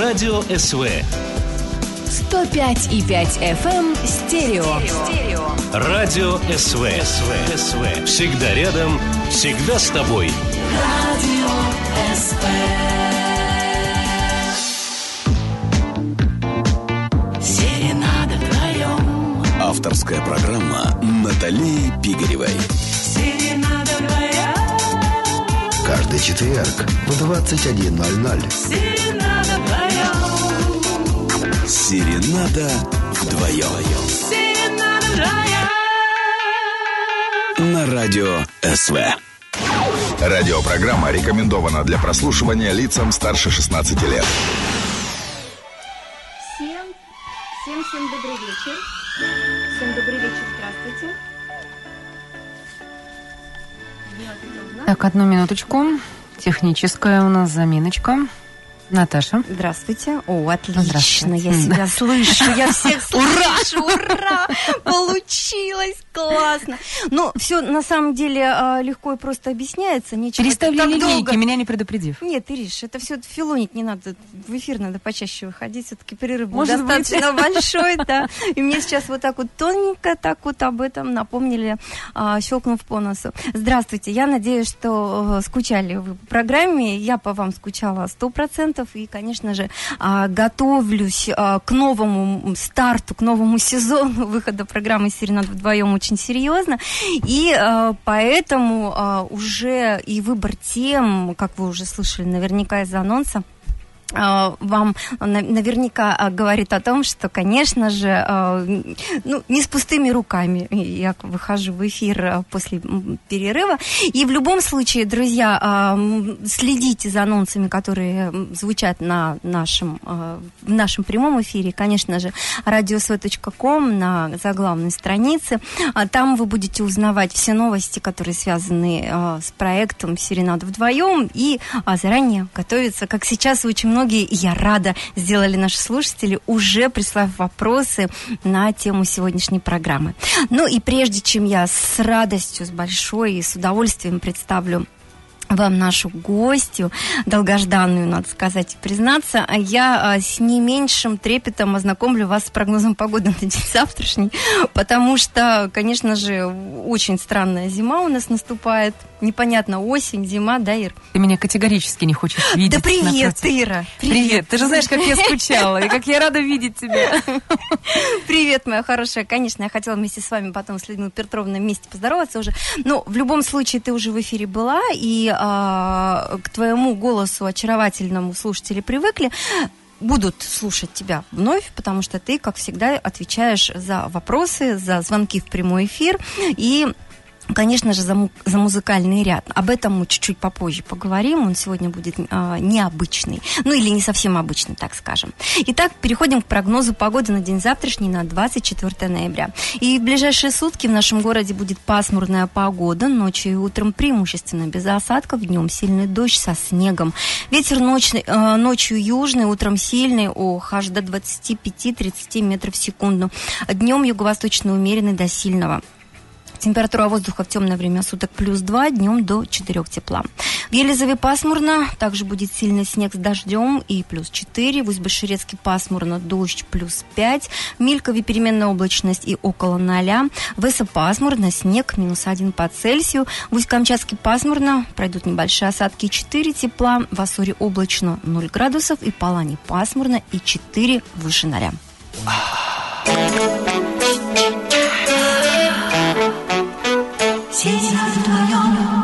Радио СВ. 105 и 5 FM стерео. стерео. Радио СВ. СВ. СВ. Всегда рядом, всегда с тобой. Радио СВ. Серенада вдвоем. Авторская программа Натальи Пигаревой. Серенада вдвоем. Каждый четверг в 21.00. Серенада вдвоем. На радио СВ. Радиопрограмма рекомендована для прослушивания лицам старше 16 лет. Всем, всем, всем добрый вечер. Всем добрый вечер, здравствуйте. Так, одну минуточку. Техническая у нас заминочка. Наташа. Здравствуйте. О, отлично. Здравствуйте. Я себя слышу. Я всех слышу. Ура! Получилось. Классно. Ну, все на самом деле а, легко и просто объясняется. Нечего Переставили так линейки, меня не предупредив. Нет, Ириш, это все филонить не надо. В эфир надо почаще выходить. Все-таки перерыв Может быть. достаточно большой, да. И мне сейчас вот так вот тоненько так вот об этом напомнили, а, щелкнув по носу. Здравствуйте. Я надеюсь, что э, скучали вы по программе. Я по вам скучала сто процентов. И, конечно же, а, готовлюсь а, к новому старту, к новому сезону выхода программы «Серенад вдвоем» очень серьезно. И э, поэтому уже и выбор тем, как вы уже слышали наверняка из анонса, вам на- наверняка э, говорит о том, что, конечно же, э, ну, не с пустыми руками я выхожу в эфир э, после перерыва. И в любом случае, друзья, э, следите за анонсами, которые звучат на нашем, э, в нашем прямом эфире. Конечно же, radiosv.com на заглавной странице. А Там вы будете узнавать все новости, которые связаны э, с проектом «Серенада вдвоем» и а, заранее готовиться, как сейчас очень многие, и я рада, сделали наши слушатели, уже прислав вопросы на тему сегодняшней программы. Ну и прежде чем я с радостью, с большой и с удовольствием представлю вам нашу гостью, долгожданную, надо сказать и признаться. А Я а, с не меньшим трепетом ознакомлю вас с прогнозом погоды на день завтрашний, потому что, конечно же, очень странная зима у нас наступает. Непонятно, осень, зима, да, Ир? Ты меня категорически не хочешь видеть. Да привет, напротив. Ира! Привет. Ты же знаешь, как я скучала, и как я рада видеть тебя. Привет, моя хорошая. Конечно, я хотела вместе с вами потом с Людмилой Петровной вместе поздороваться уже. Но в любом случае ты уже в эфире была, и а, к твоему голосу очаровательному слушатели привыкли будут слушать тебя вновь, потому что ты, как всегда, отвечаешь за вопросы, за звонки в прямой эфир и Конечно же, за, му- за музыкальный ряд. Об этом мы чуть-чуть попозже поговорим. Он сегодня будет а, необычный. Ну или не совсем обычный, так скажем. Итак, переходим к прогнозу погоды на день завтрашний, на 24 ноября. И в ближайшие сутки в нашем городе будет пасмурная погода. Ночью и утром преимущественно без осадков. Днем сильный дождь со снегом. Ветер ночный, э, ночью южный, утром сильный. Ох, аж до 25-30 метров в секунду. Днем юго-восточный умеренный до сильного. Температура воздуха в темное время суток плюс 2, днем до 4 тепла. В Елизаве пасмурно, также будет сильный снег с дождем и плюс 4. В Усть-Баширецке пасмурно, дождь плюс 5. В Милькове переменная облачность и около 0. В Эссе пасмурно, снег минус 1 по Цельсию. В Усть-Камчатске пасмурно, пройдут небольшие осадки 4 тепла. В Ассуре облачно 0 градусов и Палане пасмурно и 4 выше 0. 写下词团拥有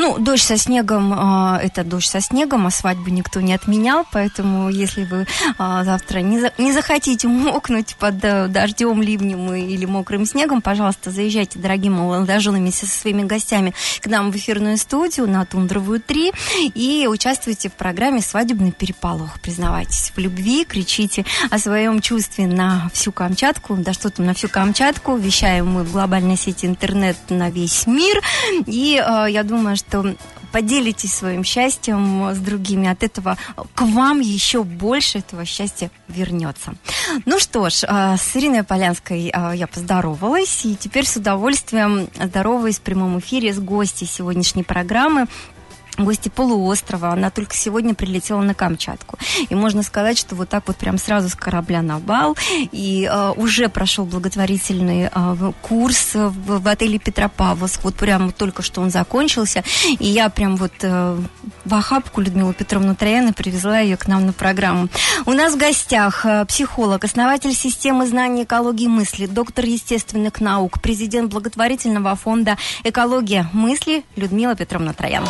Ну, дождь со снегом, а, это дождь со снегом, а свадьбу никто не отменял, поэтому если вы а, завтра не, за- не захотите мокнуть под э, дождем, ливнем или мокрым снегом, пожалуйста, заезжайте, дорогие молодожены, вместе со своими гостями к нам в эфирную студию на Тундровую 3 и участвуйте в программе «Свадебный переполох». Признавайтесь в любви, кричите о своем чувстве на всю Камчатку, да что там на всю Камчатку, вещаем мы в глобальной сети интернет на весь мир, и э, я думаю, что поделитесь своим счастьем с другими. От этого к вам еще больше этого счастья вернется. Ну что ж, э, с Ириной Полянской э, я поздоровалась, и теперь с удовольствием здороваюсь в прямом эфире с гостей сегодняшней программы. Гости полуострова. Она только сегодня прилетела на Камчатку. И можно сказать, что вот так вот прям сразу с корабля на бал. И э, уже прошел благотворительный э, курс в, в отеле Петропавловск. Вот прям только что он закончился. И я прям вот э, в охапку Людмилу Петровну Трояна привезла ее к нам на программу. У нас в гостях э, психолог, основатель системы знаний экологии мысли, доктор естественных наук, президент благотворительного фонда «Экология мысли» Людмила Петровна Троян.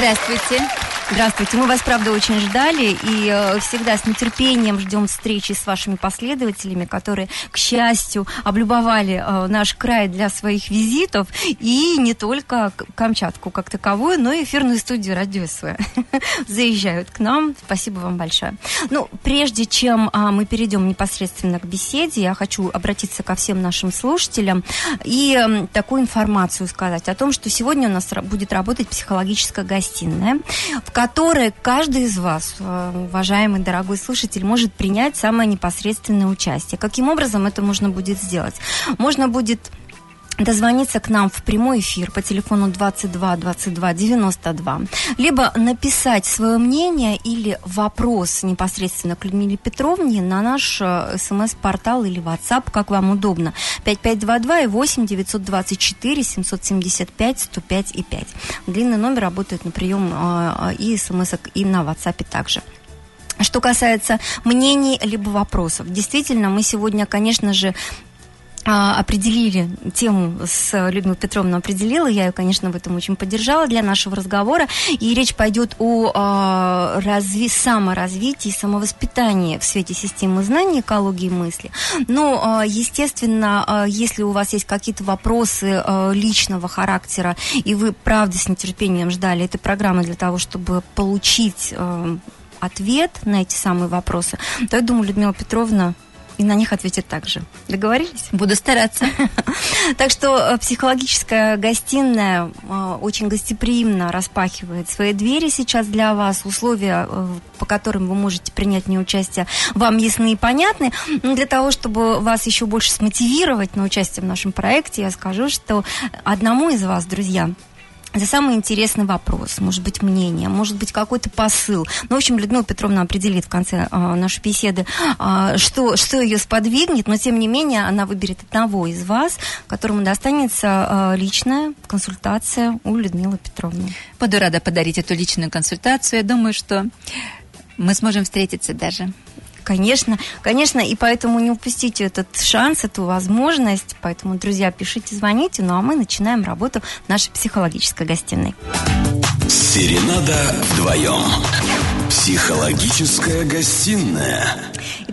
Здравствуйте. Здравствуйте. Мы вас, правда, очень ждали и э, всегда с нетерпением ждем встречи с вашими последователями, которые, к счастью, облюбовали э, наш край для своих визитов и не только Камчатку как таковую, но и эфирную студию Радио СВ. Заезжают к нам. Спасибо вам большое. Ну, прежде чем а, мы перейдем непосредственно к беседе, я хочу обратиться ко всем нашим слушателям и такую информацию сказать о том, что сегодня у нас будет работать психологическая гостиная, в которой каждый из вас, э, уважаемый дорогой слушатель, может принять самое непосредственное участие. Каким образом это можно будет сделать? Можно будет дозвониться к нам в прямой эфир по телефону 22 22 92, либо написать свое мнение или вопрос непосредственно к Людмиле Петровне на наш э, смс-портал или WhatsApp, как вам удобно. 5522 и 8 924 775 105 и 5. Длинный номер работает на прием э, и смс и на WhatsApp также. Что касается мнений либо вопросов, действительно, мы сегодня, конечно же, определили тему с Людмилой Петровной определила, я ее, конечно, в этом очень поддержала для нашего разговора, и речь пойдет о а, разви- саморазвитии, самовоспитании в свете системы знаний, экологии мысли. Но, а, естественно, а, если у вас есть какие-то вопросы а, личного характера, и вы, правда, с нетерпением ждали этой программы для того, чтобы получить а, ответ на эти самые вопросы, то я думаю, Людмила Петровна и на них ответит также. Договорились? Буду стараться. Так что э, психологическая гостиная э, очень гостеприимно распахивает свои двери сейчас для вас. Условия, э, по которым вы можете принять в ней участие, вам ясны и понятны. Но для того, чтобы вас еще больше смотивировать на участие в нашем проекте, я скажу, что одному из вас, друзья, за самый интересный вопрос, может быть, мнение, может быть, какой-то посыл. Ну, в общем, Людмила Петровна определит в конце а, нашей беседы, а, что, что ее сподвигнет, но, тем не менее, она выберет одного из вас, которому достанется а, личная консультация у Людмилы Петровны. Буду рада подарить эту личную консультацию. Я думаю, что мы сможем встретиться даже. Конечно, конечно, и поэтому не упустите этот шанс, эту возможность. Поэтому, друзья, пишите, звоните, ну а мы начинаем работу нашей психологической гостиной. Серенада вдвоем. Психологическая гостиная.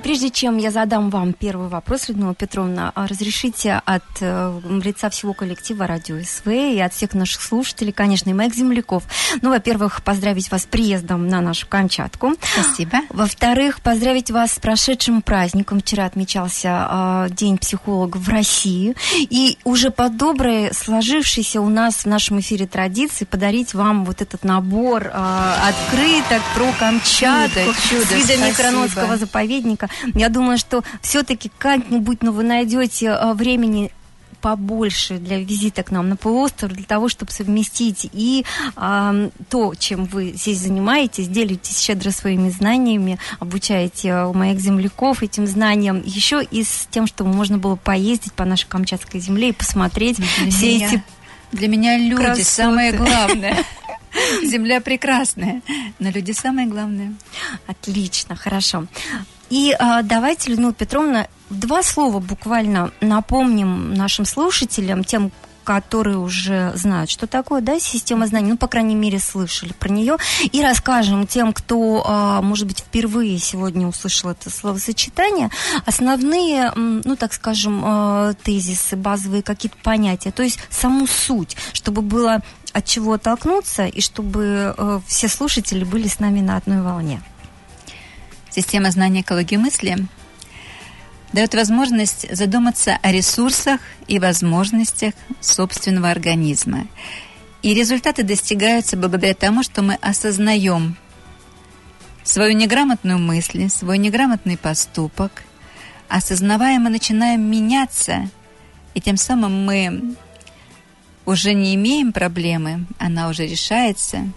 Прежде чем я задам вам первый вопрос, Людмила Петровна, а разрешите от э, лица всего коллектива Радио СВ и от всех наших слушателей, конечно, и моих земляков, ну, во-первых, поздравить вас с приездом на нашу Камчатку. Спасибо. Во-вторых, поздравить вас с прошедшим праздником. Вчера отмечался э, День психолога в России. И уже по доброй сложившейся у нас в нашем эфире традиции подарить вам вот этот набор э, открыток про Камчатку Чудо, чудо, с видами спасибо. Кранотского заповедника. Я думаю, что все-таки как-нибудь, ну, вы найдете э, времени побольше для визита к нам на полуостров, для того, чтобы совместить и ам, то, чем вы здесь занимаетесь, делитесь щедро своими знаниями, обучаете э, моих земляков этим знаниям, еще и с тем, чтобы можно было поездить по нашей Камчатской земле и посмотреть Для все меня- эти... Для меня люди красоты. самое главное. Земля прекрасная, но люди самое главное. Отлично, хорошо. И а, давайте, Людмила Петровна, два слова буквально напомним нашим слушателям, тем, которые уже знают, что такое, да, система знаний, ну, по крайней мере, слышали про нее, и расскажем тем, кто, а, может быть, впервые сегодня услышал это словосочетание, основные, ну, так скажем, а, тезисы, базовые какие-то понятия, то есть саму суть, чтобы было от чего оттолкнуться, и чтобы э, все слушатели были с нами на одной волне. Система знания экологии мысли дает возможность задуматься о ресурсах и возможностях собственного организма. И результаты достигаются благодаря тому, что мы осознаем свою неграмотную мысль, свой неграмотный поступок, осознавая, мы начинаем меняться, и тем самым мы уже не имеем проблемы, она уже решается.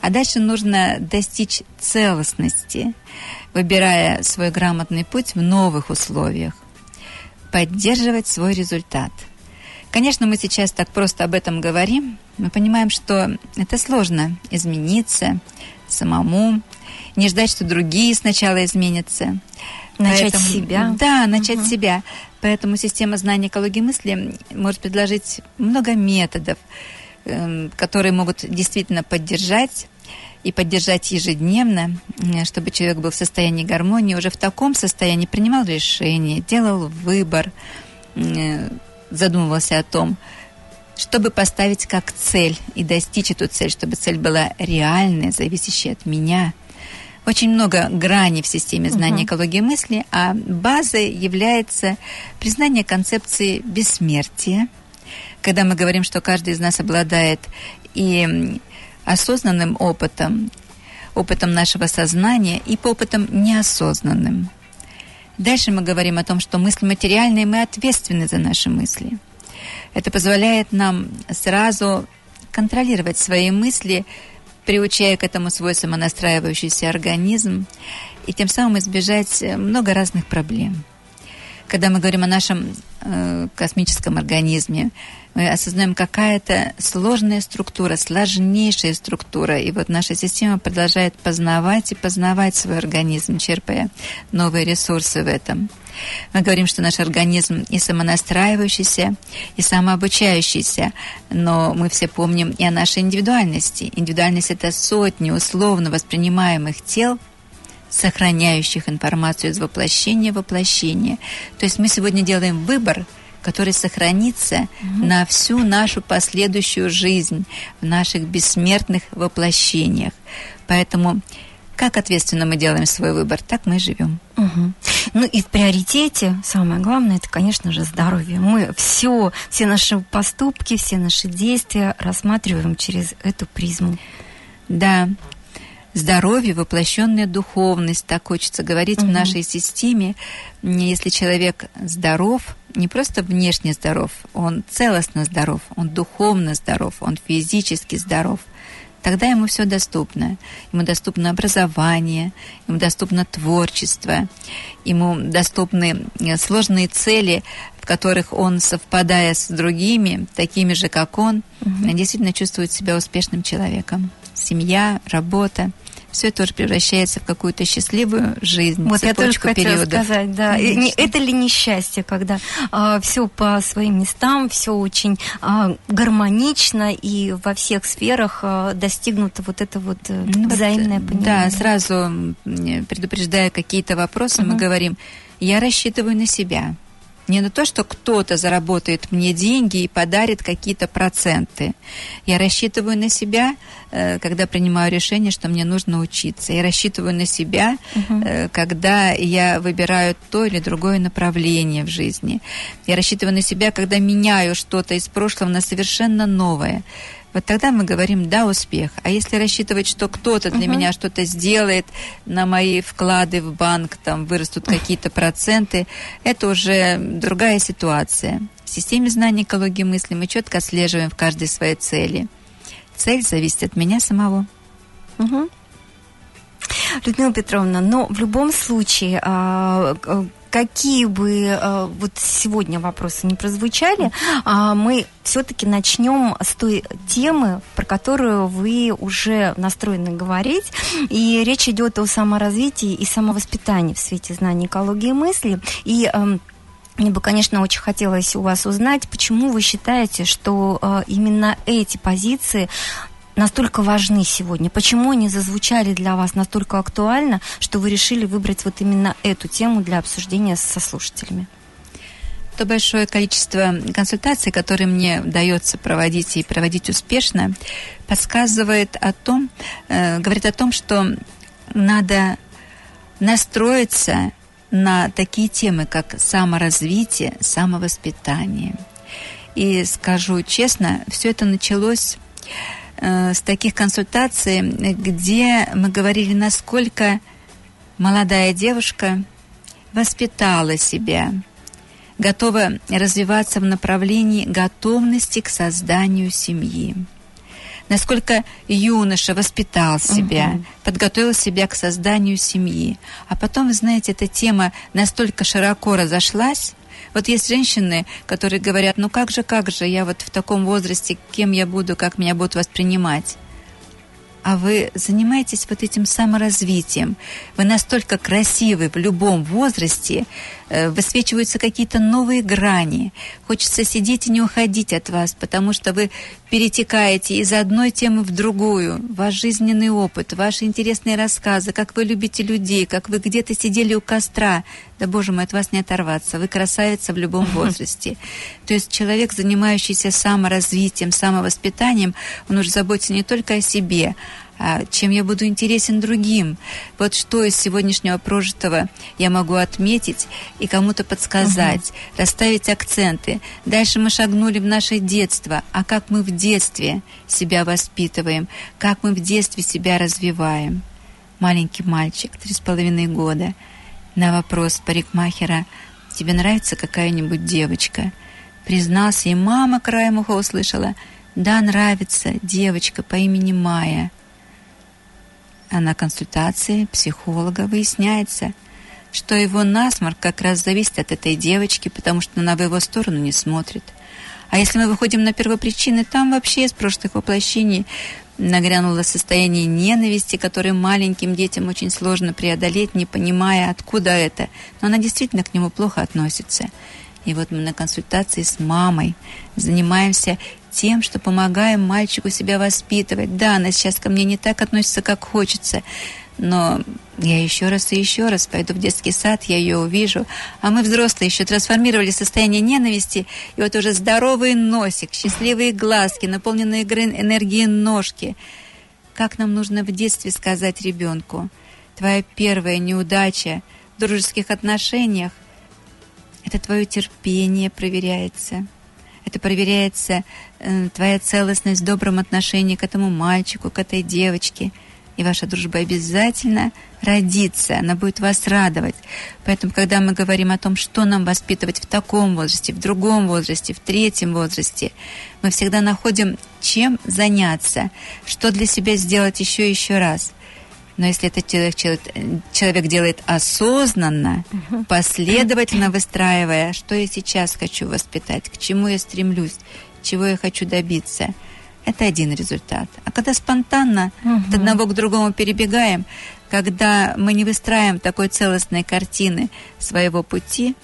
А дальше нужно достичь целостности, выбирая свой грамотный путь в новых условиях, поддерживать свой результат. Конечно, мы сейчас так просто об этом говорим. Мы понимаем, что это сложно измениться самому, не ждать, что другие сначала изменятся. Начать с себя. Да, начать с себя. Поэтому система знаний экологии мысли может предложить много методов, которые могут действительно поддержать и поддержать ежедневно, чтобы человек был в состоянии гармонии, уже в таком состоянии принимал решения, делал выбор, э, задумывался о том, чтобы поставить как цель и достичь эту цель, чтобы цель была реальная, зависящая от меня. Очень много граней в системе знания Мгм. экологии мысли, а базой является признание концепции бессмертия, когда мы говорим, что каждый из нас обладает и осознанным опытом, опытом нашего сознания и по опытам неосознанным. Дальше мы говорим о том, что мысли материальные, мы ответственны за наши мысли. Это позволяет нам сразу контролировать свои мысли, приучая к этому свой самонастраивающийся организм и тем самым избежать э, много разных проблем. Когда мы говорим о нашем э, космическом организме, мы осознаем какая-то сложная структура, сложнейшая структура. И вот наша система продолжает познавать и познавать свой организм, черпая новые ресурсы в этом. Мы говорим, что наш организм и самонастраивающийся, и самообучающийся, но мы все помним и о нашей индивидуальности. Индивидуальность – это сотни условно воспринимаемых тел, сохраняющих информацию из воплощения в воплощение. То есть мы сегодня делаем выбор, который сохранится на всю нашу последующую жизнь в наших бессмертных воплощениях. Поэтому как ответственно мы делаем свой выбор, так мы и живем. Мгм. Ну и в приоритете самое главное это, конечно же, здоровье. Мы все, все наши поступки, все наши действия рассматриваем через эту призму. Да, здоровье, воплощенная духовность, так хочется говорить в нашей системе. Если человек здоров, не просто внешне здоров, он целостно здоров, он духовно здоров, он физически здоров, тогда ему все доступно. Ему доступно образование, ему доступно творчество, ему доступны э, сложные цели, в которых он, совпадая с другими, такими же, как он, действительно чувствует себя успешным человеком. Семья, работа. Все тоже превращается в какую-то счастливую жизнь, Вот я тоже хотела периодов. сказать, да. Конечно. это ли несчастье, когда все по своим местам, все очень а, гармонично и во всех сферах а, достигнуто вот это вот э, Ну, вот, взаимное Да, понимание. сразу м, предупреждая какие-то вопросы, мы говорим, я рассчитываю на себя. Не на то, что кто-то заработает мне деньги и подарит какие-то проценты. Я рассчитываю на себя, э, когда принимаю решение, что мне нужно учиться. Я рассчитываю на себя, э, когда я выбираю то или другое направление в жизни. Я рассчитываю на себя, когда меняю что-то из прошлого на совершенно новое. Вот тогда мы говорим «да, успех». А если рассчитывать, что кто-то для меня что-то сделает, на мои вклады в банк там вырастут какие-то проценты, это уже другая ситуация. В системе знаний экологии мысли мы четко отслеживаем в каждой своей цели. Цель зависит от меня самого. Мгм. Людмила Петровна, но в любом случае, а, какие бы а, вот сегодня вопросы не прозвучали, а, мы все-таки начнем с той темы, про которую вы уже настроены говорить. И речь идет о саморазвитии и самовоспитании в свете знаний экологии мысли. И эм, мне бы, конечно, очень хотелось у вас узнать, почему вы считаете, что э, именно эти позиции настолько важны сегодня? Почему они зазвучали для вас настолько актуально, что вы решили выбрать вот именно эту тему для обсуждения со слушателями? То большое количество консультаций, которые мне удается проводить и проводить успешно, подсказывает о том, э, говорит о том, что надо настроиться на такие темы, как саморазвитие, самовоспитание. И скажу честно, все это началось с таких консультаций, где мы говорили, насколько молодая девушка воспитала себя, готова развиваться в направлении готовности к созданию семьи. Насколько юноша воспитал себя, Мгм. подготовил себя к созданию семьи. А потом, вы знаете, эта тема настолько широко разошлась. Вот есть женщины, которые говорят, ну как же, как же, я вот в таком возрасте, кем я буду, как меня будут воспринимать а вы занимаетесь вот этим саморазвитием. Вы настолько красивы в любом возрасте, высвечиваются какие-то новые грани. Хочется сидеть и не уходить от вас, потому что вы перетекаете из одной темы в другую. Ваш жизненный опыт, ваши интересные рассказы, как вы любите людей, как вы где-то сидели у костра. Да, боже мой, от вас не оторваться. Вы красавица в любом возрасте. То есть человек, занимающийся саморазвитием, самовоспитанием, он уже заботится не только о себе, чем я буду интересен другим. Вот что из сегодняшнего прожитого я могу отметить и кому-то подсказать, расставить акценты. Дальше мы шагнули в наше детство. А как мы в детстве себя воспитываем, как мы в детстве себя развиваем. Маленький мальчик, три с половиной года, на вопрос парикмахера, тебе нравится какая-нибудь девочка? Признался, и мама краем уха услышала, да, нравится девочка по имени Майя. А на консультации психолога выясняется, что его насморк как раз зависит от этой девочки, потому что она в его сторону не смотрит. А если мы выходим на первопричины, там вообще из прошлых воплощений нагрянуло состояние ненависти, которое маленьким детям очень сложно преодолеть, не понимая, откуда это. Но она действительно к нему плохо относится. И вот мы на консультации с мамой занимаемся тем, что помогаем мальчику себя воспитывать. Да, она сейчас ко мне не так относится, как хочется, но я еще раз и еще раз пойду в детский сад, я ее увижу. А мы, взрослые, еще трансформировали состояние ненависти, и вот уже здоровый носик, счастливые глазки, наполненные энергией ножки. Как нам нужно в детстве сказать ребенку? Твоя первая неудача в дружеских отношениях это твое терпение проверяется. Это проверяется э, твоя целостность в добром отношении к этому мальчику, к этой девочке. И ваша дружба обязательно родится, она будет вас радовать. Поэтому, когда мы говорим о том, что нам воспитывать в таком возрасте, в другом возрасте, в третьем возрасте, мы всегда находим, чем заняться, что для себя сделать еще и еще раз. Но если этот человек, человек, делает осознанно, последовательно выстраивая, что я сейчас хочу воспитать, к чему я стремлюсь, чего я хочу добиться, это один результат. А когда спонтанно от одного к другому перебегаем, когда мы не выстраиваем такой целостной картины своего пути,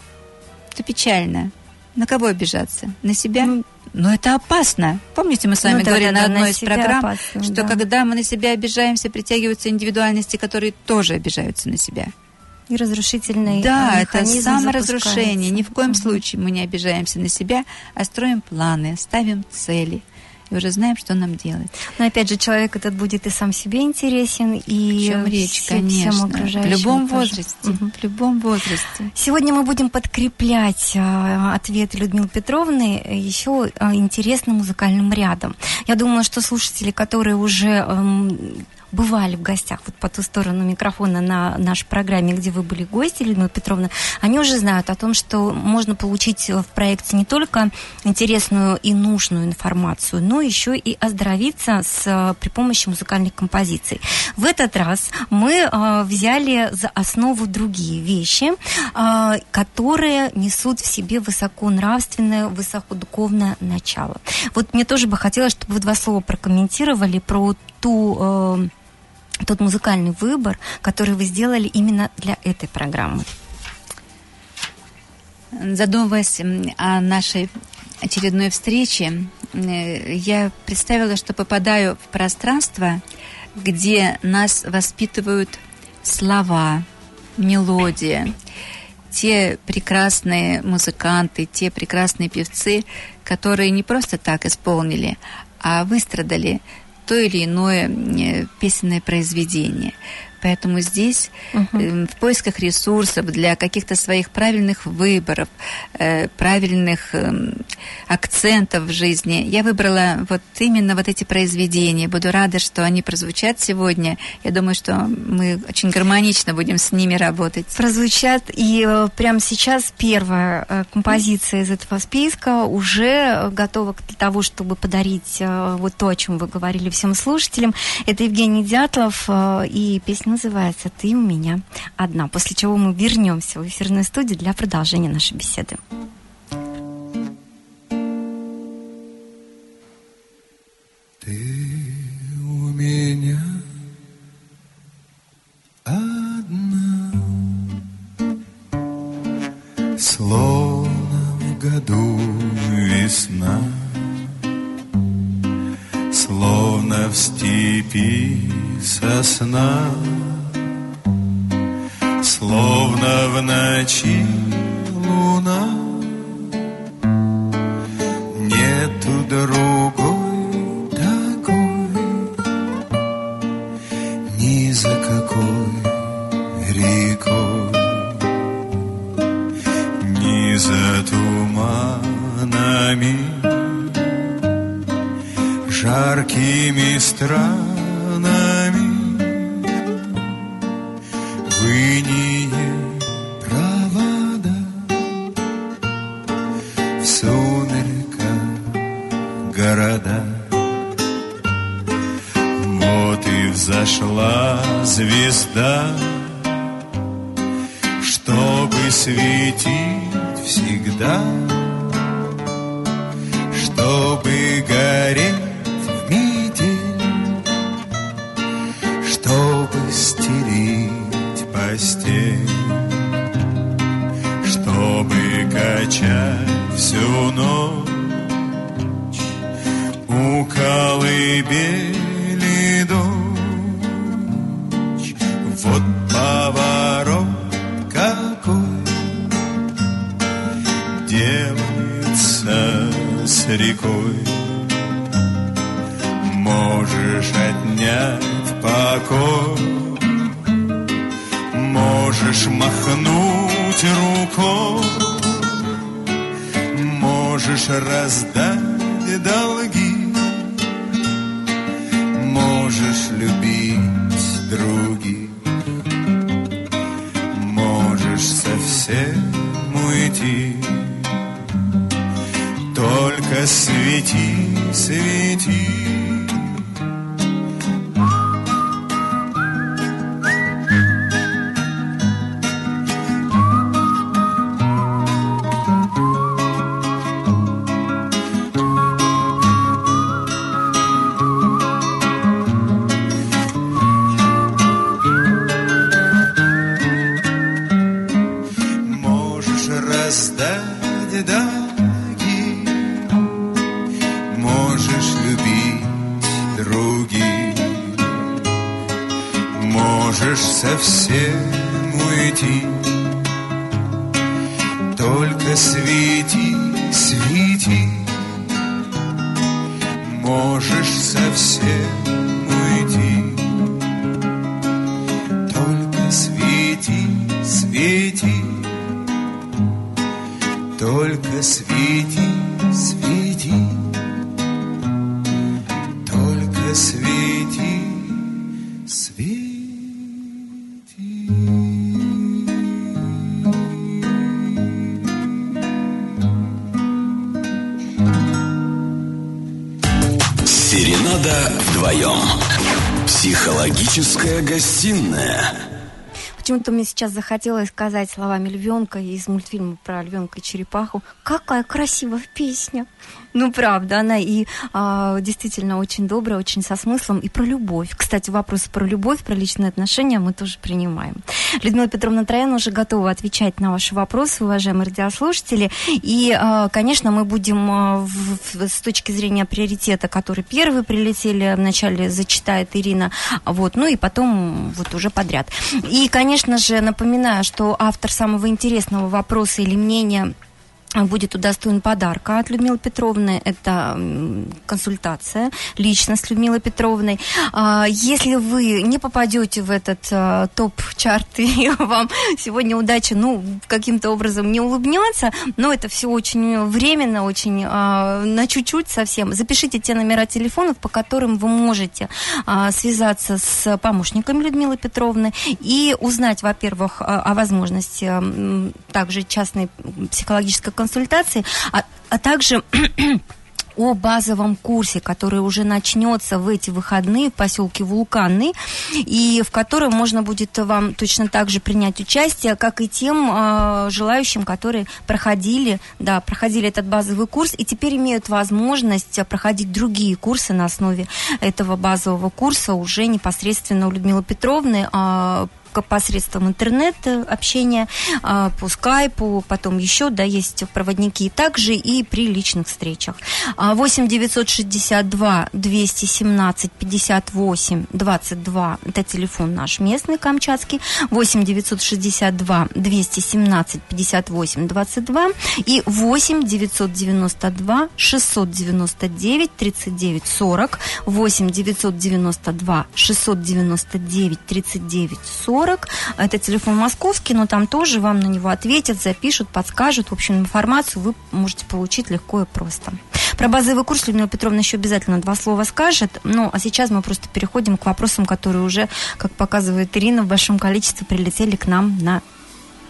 то печально. На кого обижаться? На себя? Но это опасно. Помните, мы с вами Ну да, говорили да, на да, на одной из программ, опасно, что да. когда мы на себя обижаемся, притягиваются индивидуальности, которые тоже обижаются на себя. И разрушительный Да, это саморазрушение. Ни в коем Мгм. случае мы не обижаемся на себя, а строим планы, ставим цели. И уже знаем, что нам делать. Но опять же, человек этот будет и сам себе интересен, и чем речь, все- всем конечно. В окружающим любом тоже. возрасте. Мгм. В любом возрасте. Сегодня мы будем подкреплять э, ответы Людмилы Петровны э, еще э, интересным музыкальным рядом. Я думаю, что слушатели, которые уже эм, бывали в гостях вот по ту сторону микрофона на нашей программе, где вы были гости, Людмила Петровна, они уже знают о том, что можно получить в проекте не только интересную и нужную информацию, но еще и оздоровиться с, при помощи музыкальных композиций. В этот раз мы э, взяли за основу другие вещи, э, которые несут в себе высоконравственное, высокодуховное начало. Вот мне тоже бы хотелось, чтобы вы два слова прокомментировали про ту э, тот музыкальный выбор, который вы сделали именно для этой программы. Задумываясь о нашей очередной встрече, я представила, что попадаю в пространство, где нас воспитывают слова, мелодия, те прекрасные музыканты, те прекрасные певцы, которые не просто так исполнили, а выстрадали то или иное э, песенное произведение. Поэтому здесь э, в поисках ресурсов для каких-то своих правильных выборов, э, правильных эм, акцентов в жизни, я выбрала вот именно вот эти произведения. Буду рада, что они прозвучат сегодня. Я думаю, что мы очень гармонично будем с ними работать. прозвучат. И э, прямо сейчас первая э, композиция из этого списка уже э, готова для того, чтобы подарить э, вот то, о чем вы говорили всем слушателям. Это Евгений Дятлов, э, и песня называется «Ты у меня одна». После чего мы вернемся в эфирную студию для продолжения нашей беседы. Ты у меня одна, словно в году весна, словно в степи сосна, словно в ночи луна. Нету другой такой. Ни за какой рекой. Ни за туманами Жаркими странами В инее провода в сумерках города. Вот и взошла звезда, чтобы светить всегда, чтобы гореть качать всю ночь у колыбели дочь. Вот поворот какой делается с рекой. Можешь отнять покой Можешь махнуть рукой, можешь раздать долги, можешь любить других, можешь совсем уйти. Только свети, свети. Почему-то мне сейчас захотелось сказать словами львенка из мультфильма про львенка и черепаху. Какая красивая песня! Ну, правда, она и а, действительно очень добрая, очень со смыслом, и про любовь. Кстати, вопросы про любовь, про личные отношения мы тоже принимаем. Людмила Петровна Троян уже готова отвечать на ваши вопросы, уважаемые радиослушатели. И, а, конечно, мы будем а, в- в- с точки зрения приоритета, который первые прилетели, вначале зачитает Ирина, вот, ну и потом вот уже подряд. И, конечно же, напоминаю, что автор самого интересного вопроса или мнения будет удостоен подарка от Людмилы Петровны. Это консультация лично с Людмилой Петровной. А, Если вы не попадете в этот а, топ-чарт и вам сегодня удача, ну, каким-то образом не улыбнется, но это все очень временно, очень а, на чуть-чуть совсем. Запишите те номера телефонов, по которым вы можете связаться с помощниками Людмилы Петровны и узнать, во-первых, о возможности также частной психологической консультации, а, а также о базовом курсе, который уже начнется в эти выходные в поселке Вулканный, и в котором можно будет вам точно так же принять участие, как и тем э, желающим, которые проходили, да, проходили этот базовый курс, и теперь имеют возможность э, проходить другие курсы на основе этого базового курса уже непосредственно у Людмилы Петровны, э, посредством интернет-общения, а, по скайпу, потом еще, да, есть проводники также и при личных встречах. А, 8 962 217 58 22, это телефон наш местный, камчатский, 8 962 217 58 22 и 8 992 699 39 40, 8 992 699 39 40. Это телефон московский, но там тоже вам на него ответят, запишут, подскажут. В общем, информацию вы можете получить легко и просто. Про базовый курс Людмила Петровна еще обязательно два слова скажет. Ну, а сейчас мы просто переходим к вопросам, которые уже, как показывает Ирина, в большом количестве прилетели к нам на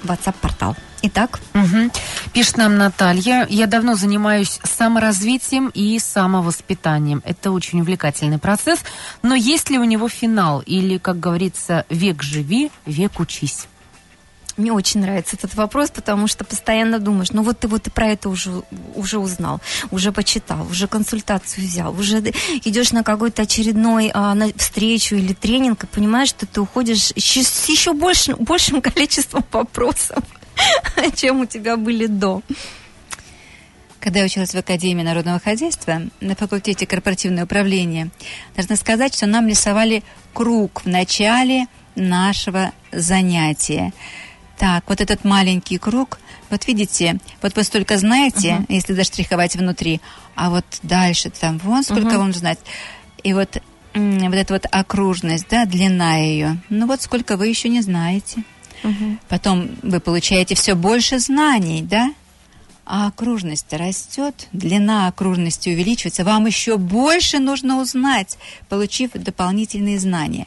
WhatsApp-портал. Итак, Мгм. Пишет нам Наталья. Я давно занимаюсь саморазвитием и самовоспитанием. Это очень увлекательный процесс. Но есть ли у него финал? Или, как говорится, век живи, век учись? Мне очень нравится этот вопрос, потому что постоянно думаешь, ну вот ты вот и про это уже, уже узнал, уже почитал, уже консультацию взял, уже идешь на какой-то очередной а, на встречу или тренинг и понимаешь, что ты уходишь с еще больше, большим количеством вопросов, чем у тебя были до. Когда я училась в Академии народного хозяйства на факультете корпоративное управление, должна сказать, что нам рисовали круг в начале нашего занятия. Так, вот этот маленький круг, вот видите, вот вы столько знаете, если заштриховать внутри, а вот дальше там вон сколько вам знать. И вот, вот эта вот окружность, да, длина ее, ну вот сколько вы еще не знаете. Потом вы получаете все больше знаний, да? А окружность растет, длина окружности увеличивается. Вам еще больше нужно узнать, получив дополнительные знания.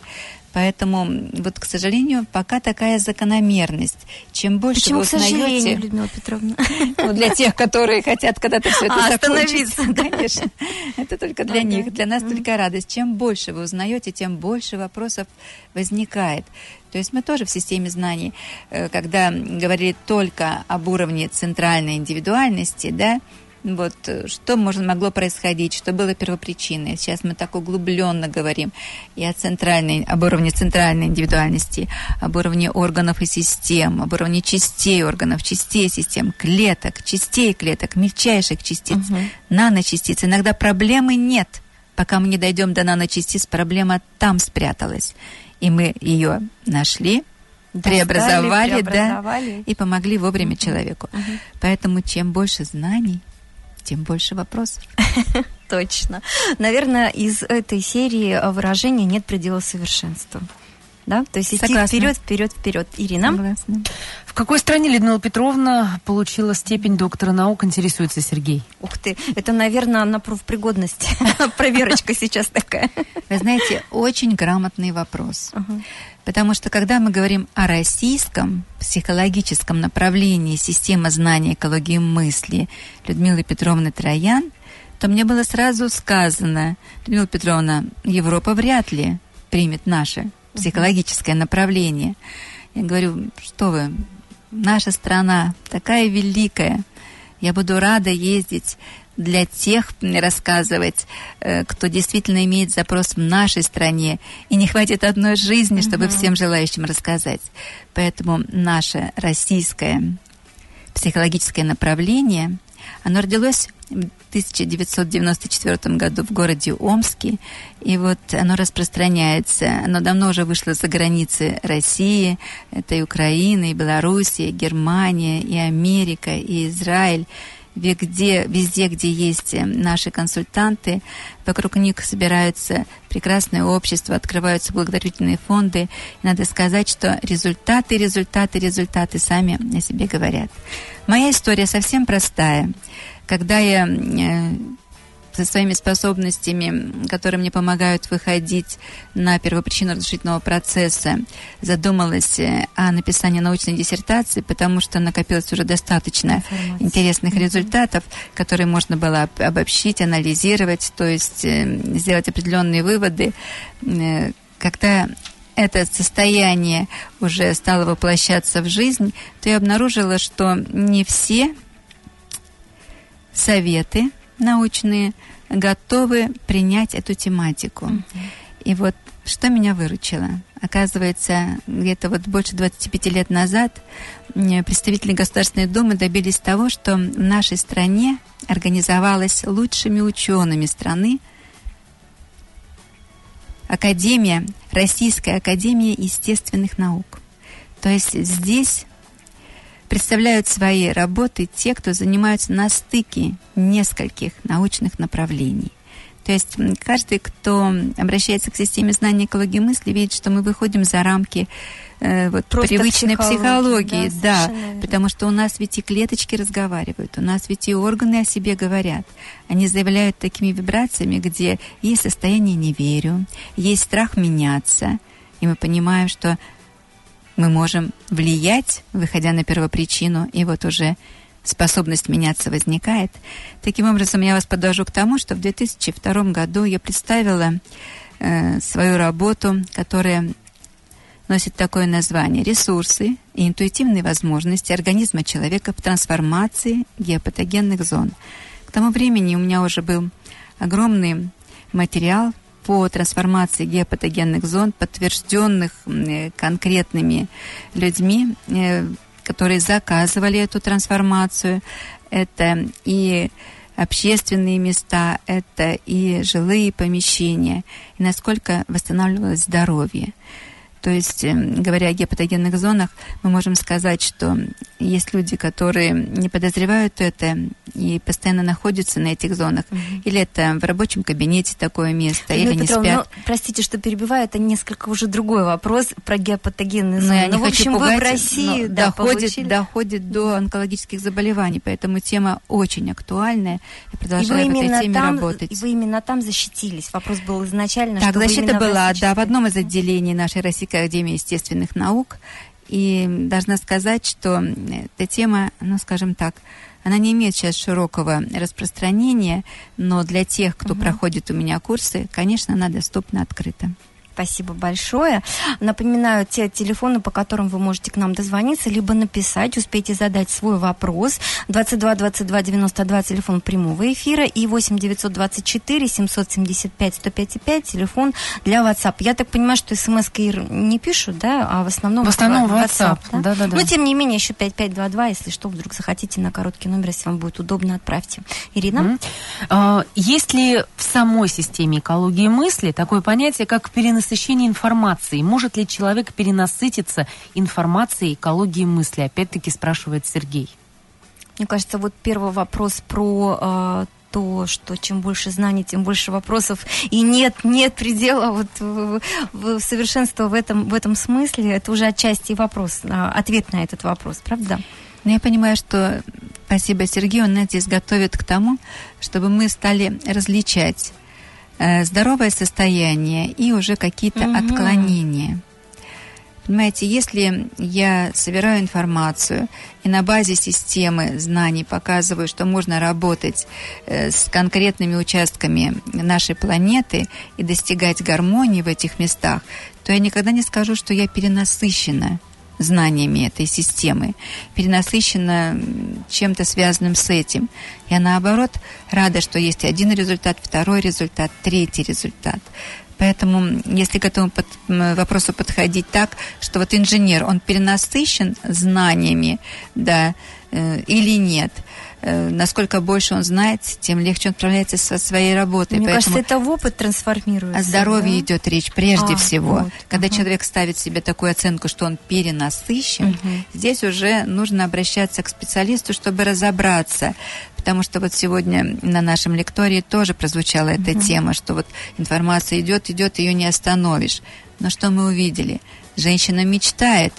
Поэтому, вот, к сожалению, пока такая закономерность. Чем больше Почему, вы узнаете, Людмила Петровна? ну, для тех, которые хотят когда-то все это А, остановиться, да. Конечно. Это только для Ага. них. Для нас только радость. Чем больше вы узнаете, тем больше вопросов возникает. То есть мы тоже в системе знаний, э, когда говорили только об уровне центральной индивидуальности, да, вот э, что можно, могло происходить, что было первопричиной. Сейчас мы так углубленно говорим и о центральной, об уровне центральной индивидуальности, об уровне органов и систем, об уровне частей органов, частей систем, клеток, частей клеток, мельчайших частиц, наночастиц. Иногда проблемы нет. Пока мы не дойдем до наночастиц, проблема там спряталась. И мы ее нашли, Достали, преобразовали, преобразовали. да, и помогли вовремя человеку. Поэтому чем больше знаний, тем больше вопросов. Точно. Наверное, из этой серии выражений нет предела совершенства. Да? То есть идти Согласна. вперед, вперед, вперед. Ирина? Согласна. В какой стране Людмила Петровна получила степень доктора наук, интересуется Сергей? Ух ты, это, наверное, на профпригодность. Проверочка сейчас такая. Вы знаете, очень грамотный вопрос. Потому что когда мы говорим о российском психологическом направлении системы знаний экологии мысли Людмилы Петровны Троян, то мне было сразу сказано, Людмила Петровна, Европа вряд ли примет наше психологическое направление. Я говорю, что вы, наша страна такая великая, я буду рада ездить для тех рассказывать, э, кто действительно имеет запрос в нашей стране, и не хватит одной жизни, чтобы всем желающим рассказать. Поэтому наше российское психологическое направление Оно родилось в 1994 году в городе Омске, и вот оно распространяется. Оно давно уже вышло за границы России, это и Украина, и Белоруссия, и Германия, и Америка, и Израиль везде, везде, где есть э, наши консультанты, вокруг них собираются прекрасное общество, открываются благотворительные фонды. И надо сказать, что результаты, результаты, результаты сами о себе говорят. Моя история совсем простая. Когда я э, со своими способностями, которые мне помогают выходить на первопричину разрешительного процесса, задумалась э, о написании научной диссертации, потому что накопилось уже достаточно Информация. интересных результатов, которые можно было об- обобщить, анализировать, то есть э, сделать определенные выводы. Э, Когда это состояние уже стало воплощаться в жизнь, то я обнаружила, что не все советы научные готовы принять эту тематику. И вот что меня выручило? Оказывается, где-то вот больше 25 лет назад представители Государственной Думы добились того, что в нашей стране организовалась лучшими учеными страны Академия, Российская Академия естественных наук. То есть здесь представляют свои работы те, кто занимаются на стыке нескольких научных направлений. То есть каждый, кто обращается к системе знаний экологии мысли, видит, что мы выходим за рамки э, вот, Просто привычной психологии, психологии, да, да, потому что у нас ведь и клеточки разговаривают, у нас ведь и органы о себе говорят. Они заявляют такими вибрациями, где есть состояние «не верю», есть страх меняться, и мы понимаем, что мы можем влиять, выходя на первопричину, и вот уже способность меняться возникает. Таким образом, я вас подвожу к тому, что в 2002 году я представила э, свою работу, которая носит такое название «Ресурсы и интуитивные возможности организма человека в трансформации геопатогенных зон». К тому времени у меня уже был огромный материал по трансформации геопатогенных зон, подтвержденных э, конкретными людьми, э, которые заказывали эту трансформацию. Это и общественные места, это и жилые помещения, и насколько восстанавливалось здоровье. То есть, эм, говоря о гепатогенных зонах, мы можем сказать, что есть люди, которые не подозревают это и постоянно находятся на этих зонах. Или это в рабочем кабинете такое место, или Людмила не Петровна, спят. ну, простите, что перебиваю, это несколько уже другой вопрос про геопатогенные Но зоны. я не Ну, в хочу общем, вы пугать, в России но да, доходит, получили. доходит до онкологических заболеваний, поэтому тема очень актуальная. Я И вы, продолжаю в этой именно теме там, работать. и вы именно там защитились. Вопрос был изначально, Так, что вы защита в была, да, в одном из отделений нашей Российской Академии естественных наук. И должна сказать, что эта тема, ну, скажем так, она не имеет сейчас широкого распространения, но для тех, кто проходит у меня курсы, конечно, она доступна открыто. Спасибо большое. Напоминаю, те телефоны, по которым вы можете к нам дозвониться, либо написать, успейте задать свой вопрос. 22 22 92, телефон прямого эфира, и 8 924 775 105 5, телефон для WhatsApp. Я так понимаю, что смс не пишут, да, а в основном... В основном ва- WhatsApp, да-да-да. Но, тем не менее, еще 5522, если что, вдруг захотите на короткий номер, если вам будет удобно, отправьте. Ирина? Мгм. А, Есть ли в самой системе экологии мысли такое понятие, как перенасыщение информации? Может ли человек перенасытиться информацией экологии мысли? Опять-таки спрашивает Сергей. Мне кажется, вот первый вопрос про э, то, что чем больше знаний, тем больше вопросов. И нет, нет предела вот в, в- в совершенства в этом, в этом смысле. Это уже отчасти вопрос, а, ответ на этот вопрос, правда? Но я понимаю, что спасибо Сергею, он нас здесь готовит к тому, чтобы мы стали различать э, здоровое состояние и уже какие-то Мгм. отклонения. Понимаете, если я собираю информацию и на базе системы знаний показываю, что можно работать э, с конкретными участками нашей планеты и достигать гармонии в этих местах, то я никогда не скажу, что я перенасыщена знаниями этой системы, перенасыщена чем-то связанным с этим. Я наоборот рада, что есть один результат, второй результат, третий результат. Поэтому, если к этому под- вопросу подходить так, что вот инженер, он перенасыщен знаниями, да, э, или нет. Э, насколько больше он знает, тем легче он справляется со своей работой. Мне Поэтому кажется, это в опыт трансформируется. о здоровье да? идет речь прежде А, всего. вот, Когда ага. человек ставит себе такую оценку, что он перенасыщен, Мгм. здесь уже нужно обращаться к специалисту, чтобы разобраться. Потому что вот сегодня на нашем лектории тоже прозвучала эта тема, что вот информация идет, идет, ее не остановишь. Но что мы увидели? Женщина мечтает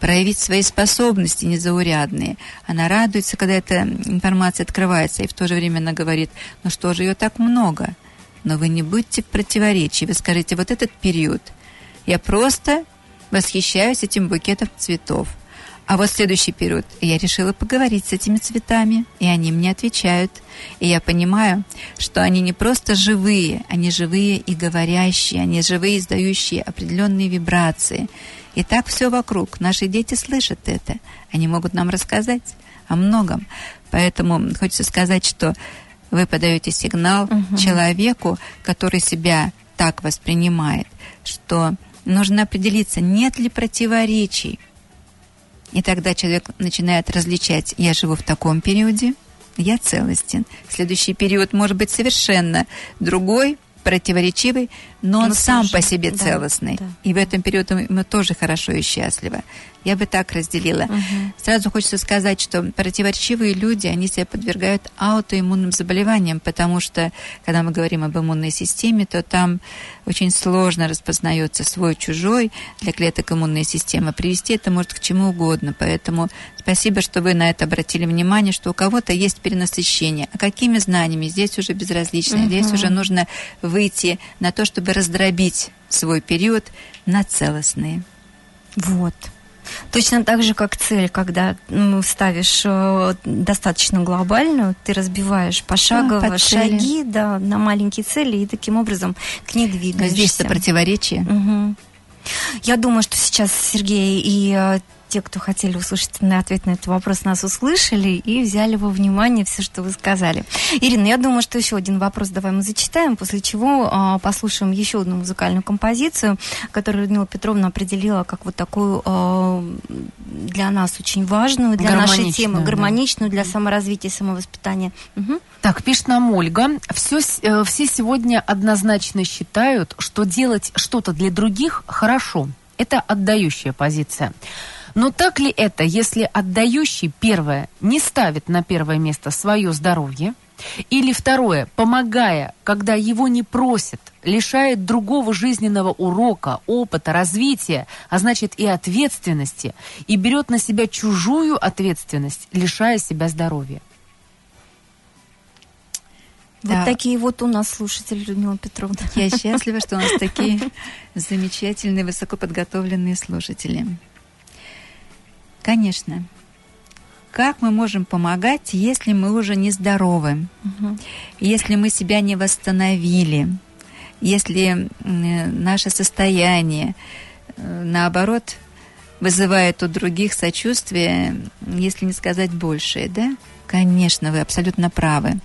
проявить свои способности незаурядные. Она радуется, когда эта информация открывается, и в то же время она говорит, ну что же, ее так много. Но вы не будьте в противоречии. Вы скажите, вот этот период, я просто восхищаюсь этим букетом цветов. А вот следующий период я решила поговорить с этими цветами, и они мне отвечают. И я понимаю, что они не просто живые, они живые и говорящие, они живые, издающие определенные вибрации. И так все вокруг. Наши дети слышат это. Они могут нам рассказать о многом. Поэтому хочется сказать, что вы подаете сигнал человеку, который себя так воспринимает, что нужно определиться, нет ли противоречий и тогда человек начинает различать, я живу в таком периоде, я целостен. Следующий период может быть совершенно другой, противоречивый, но он Но сам тоже, по себе целостный. да. И в этом периоде мы тоже хорошо и счастливо. Я бы так разделила. Сразу хочется сказать, что противоречивые люди, они себя подвергают аутоиммунным заболеваниям, потому что, когда мы говорим об иммунной системе, то там очень сложно распознается свой-чужой для клеток иммунной системы. Привести это может к чему угодно. Поэтому спасибо, что вы на это обратили внимание, что у кого-то есть перенасыщение. А какими знаниями? Здесь уже безразлично. Здесь уже нужно выйти на то, чтобы раздробить свой период на целостные. Вот. Точно так же, как цель, когда ну, ставишь э, достаточно глобальную, ты разбиваешь пошагово по цели. шаги да, на маленькие цели и таким образом к ней Но двигаешься. здесь-то противоречие. Мгм. Я думаю, что сейчас Сергей и э, те, кто хотели услышать на ответ на этот вопрос, нас услышали и взяли во внимание все, что вы сказали. Ирина, я думаю, что еще один вопрос давай мы зачитаем, после чего а, послушаем еще одну музыкальную композицию, которую Людмила Петровна определила как вот такую а, для нас очень важную, для нашей Гармоничную, темы, да. гармоничную для саморазвития, самовоспитания. Мгм. Так, пишет нам Ольга. Все, э, все сегодня однозначно считают, что делать что-то для других хорошо. Это отдающая позиция. Но так ли это, если отдающий, первое, не ставит на первое место свое здоровье, или второе, помогая, когда его не просят, лишает другого жизненного урока, опыта, развития, а значит и ответственности, и берет на себя чужую ответственность, лишая себя здоровья? Да. Вот такие вот у нас слушатели, Людмила Петровна. Я счастлива, что у нас такие замечательные, высокоподготовленные слушатели. Конечно. Как мы можем помогать, если мы уже не здоровы, если мы себя не восстановили, если наше состояние, э, наоборот, вызывает у других сочувствие, если не сказать большее, да? Конечно, вы абсолютно правы.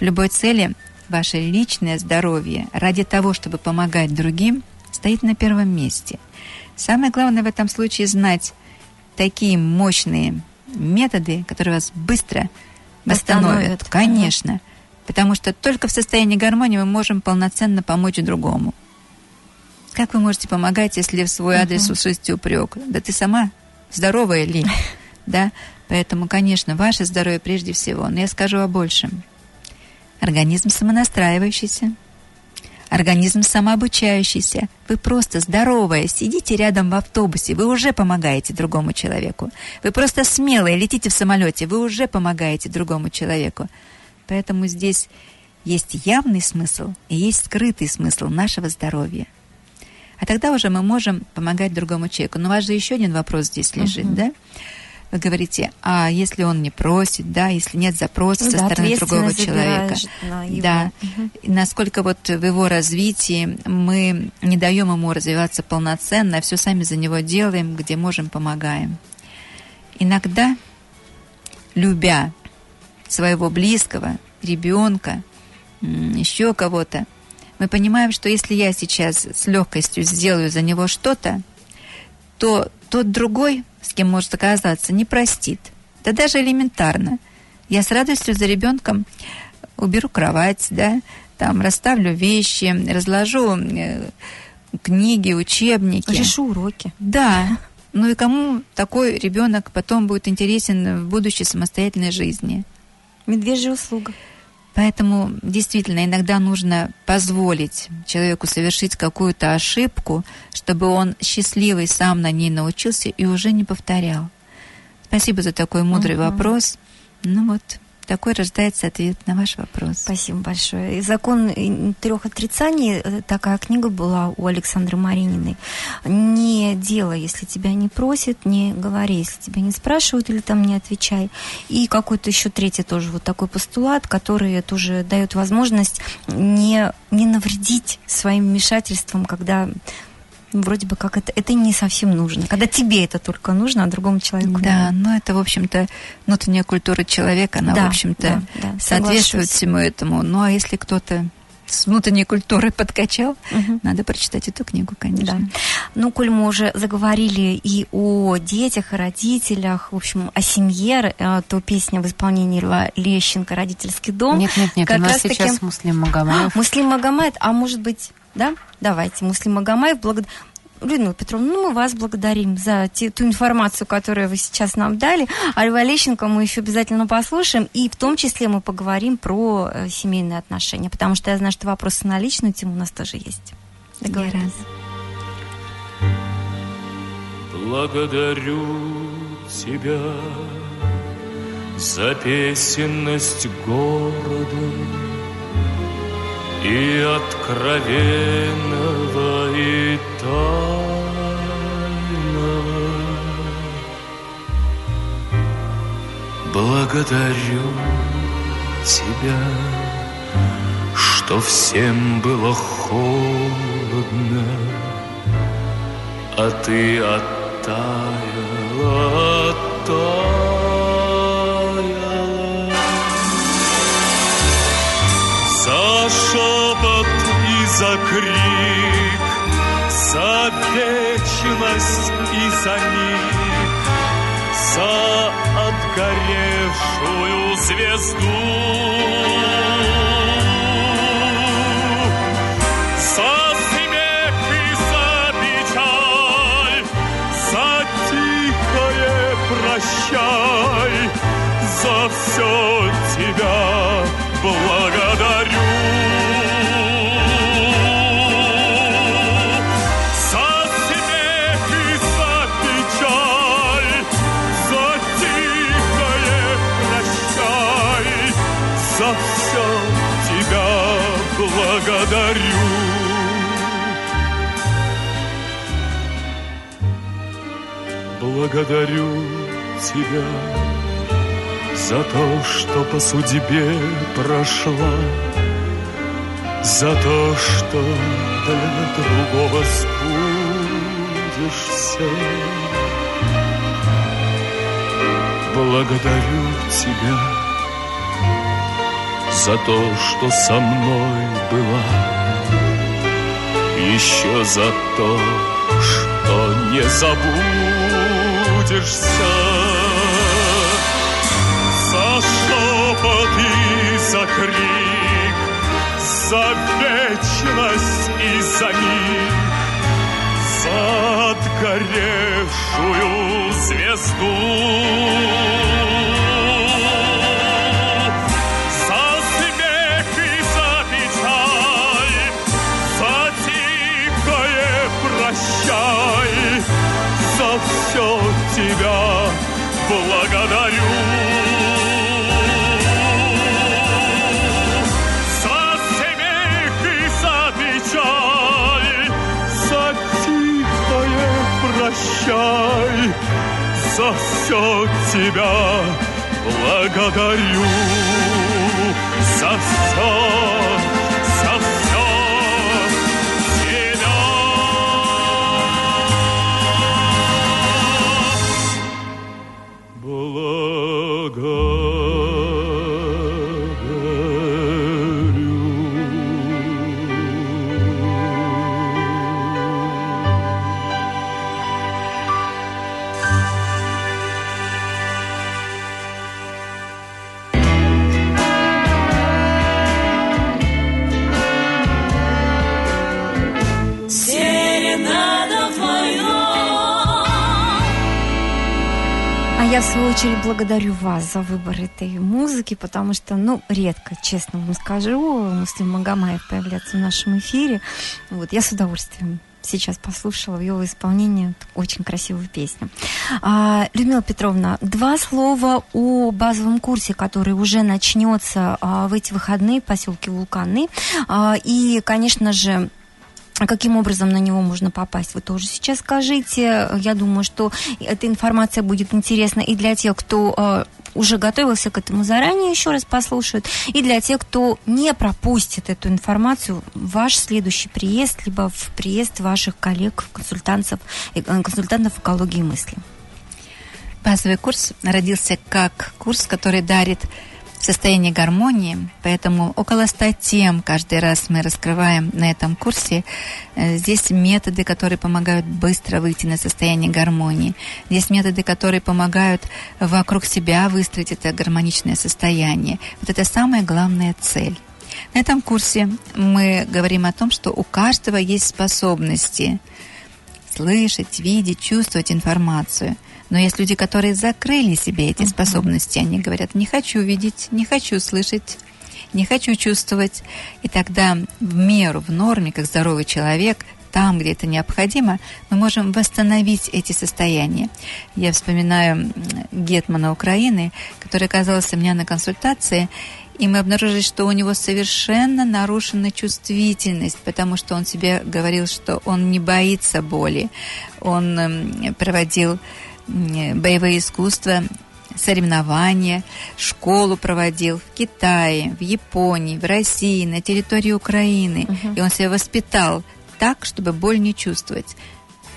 В любой цели ваше личное здоровье ради того, чтобы помогать другим, стоит на первом месте. Самое главное в этом случае знать такие мощные методы, которые вас быстро восстановят. Восстановят. Конечно. Потому что только в состоянии гармонии мы можем полноценно помочь другому. Как вы можете помогать, если в свой адрес услышите упрек? Да ты сама здоровая ли? Да? Поэтому, конечно, ваше здоровье прежде всего. Но я скажу о большем. Организм самонастраивающийся, организм самообучающийся. Вы просто здоровая, сидите рядом в автобусе, вы уже помогаете другому человеку. Вы просто смелые, летите в самолете, вы уже помогаете другому человеку. Поэтому здесь есть явный смысл и есть скрытый смысл нашего здоровья. А тогда уже мы можем помогать другому человеку. Но у вас же еще один вопрос здесь лежит, да? Вы говорите, а если он не просит, да, если нет запроса Ну со да, стороны другого человека, на его. да, и насколько вот в его развитии мы не даем ему развиваться полноценно, а все сами за него делаем, где можем, помогаем. Иногда, любя своего близкого, ребенка, еще кого-то, мы понимаем, что если я сейчас с легкостью сделаю за него что-то, то тот другой, с кем может оказаться, не простит. Да даже элементарно. Я с радостью за ребенком уберу кровать, да, там расставлю вещи, разложу э, книги, учебники. Решу уроки. Да. Ну и кому такой ребенок потом будет интересен в будущей самостоятельной жизни? Медвежья услуга. Поэтому действительно иногда нужно позволить человеку совершить какую-то ошибку, чтобы он счастливый сам на ней научился и уже не повторял. Спасибо за такой мудрый Мгм. вопрос. Ну вот, такой рождается ответ на ваш вопрос. Спасибо большое. И закон трех отрицаний, э, такая книга была у Александры Марининой. Не делай, если тебя не просят, не говори, если тебя не спрашивают или там не отвечай. И какой-то еще третий тоже вот такой постулат, который тоже дает возможность не, не навредить своим вмешательством, когда вроде бы как это, это не совсем нужно. Когда тебе это только нужно, а другому человеку Да, нет. но это, в общем-то, внутренняя культура человека, она, Да, в общем-то, да, да, соответствует соглашусь. всему этому. Ну, а если кто-то с внутренней культурой подкачал, Мгм. надо прочитать эту книгу, конечно. Да. Ну, коль мы уже заговорили и о детях, и родителях, в общем, о семье, э, то песня в исполнении Льва Лещенко «Родительский дом». Нет, нет, нет, Как у нас сейчас Муслим Магомаев. Муслим Магомаев, а может быть, да? Давайте, Муслим Магомаев, благодар... Людмила Петровна, ну мы вас благодарим за те- ту информацию, которую вы сейчас нам дали. А Льва Лещенко мы еще обязательно послушаем. И в том числе мы поговорим про э, семейные отношения. Потому что я знаю, что вопросы на личную тему у нас тоже есть. Договорились. Благодарю тебя за песенность города и откровенного и тайного. Благодарю тебя, что всем было холодно, а ты оттаяла, оттаяла. За крик, за вечность и за миг, за отгоревшую звезду. Благодарю тебя за то, что по судьбе прошла, за то, что для другого сбудешься. Благодарю тебя за то, что со мной была, еще за то, что не забудешься. За шепот и за крик, за вечность и за миг, за отгоревшую звезду. Прощай, за все тебя благодарю. За все, Свою очередь, благодарю вас за выбор этой музыки, потому что, ну, редко, честно вам скажу, Муслим Магомаев появляется в нашем эфире. Вот, я с удовольствием сейчас послушала в его исполнении очень красивую песню. А, Людмила Петровна, два слова о базовом курсе, который уже начнется а, в эти выходные в поселке Вулканы. А, и, конечно же, каким образом на него можно попасть, вы тоже сейчас скажите. Я думаю, что эта информация будет интересна и для тех, кто э, уже готовился к этому заранее, еще раз послушают, и для тех, кто не пропустит эту информацию, ваш следующий приезд, либо в приезд ваших коллег, консультантов, э, консультантов экологии мысли. Базовый курс родился как курс, который дарит состояние гармонии, поэтому около 100 тем каждый раз мы раскрываем на этом курсе. Э, Здесь методы, которые помогают быстро выйти на состояние гармонии. Здесь методы, которые помогают вокруг себя выстроить это гармоничное состояние. Вот это самая главная цель. На этом курсе мы говорим о том, что у каждого есть способности слышать, видеть, чувствовать информацию. Но есть люди, которые закрыли себе эти способности. Они говорят, не хочу видеть, не хочу слышать, не хочу чувствовать. И тогда в меру, в норме, как здоровый человек, там, где это необходимо, мы можем восстановить эти состояния. Я вспоминаю Гетмана Украины, который оказался у меня на консультации, и мы обнаружили, что у него совершенно нарушена чувствительность, потому что он себе говорил, что он не боится боли. Он м, проводил боевые искусства, соревнования, школу проводил в Китае, в Японии, в России, на территории Украины. И он себя воспитал так, чтобы боль не чувствовать.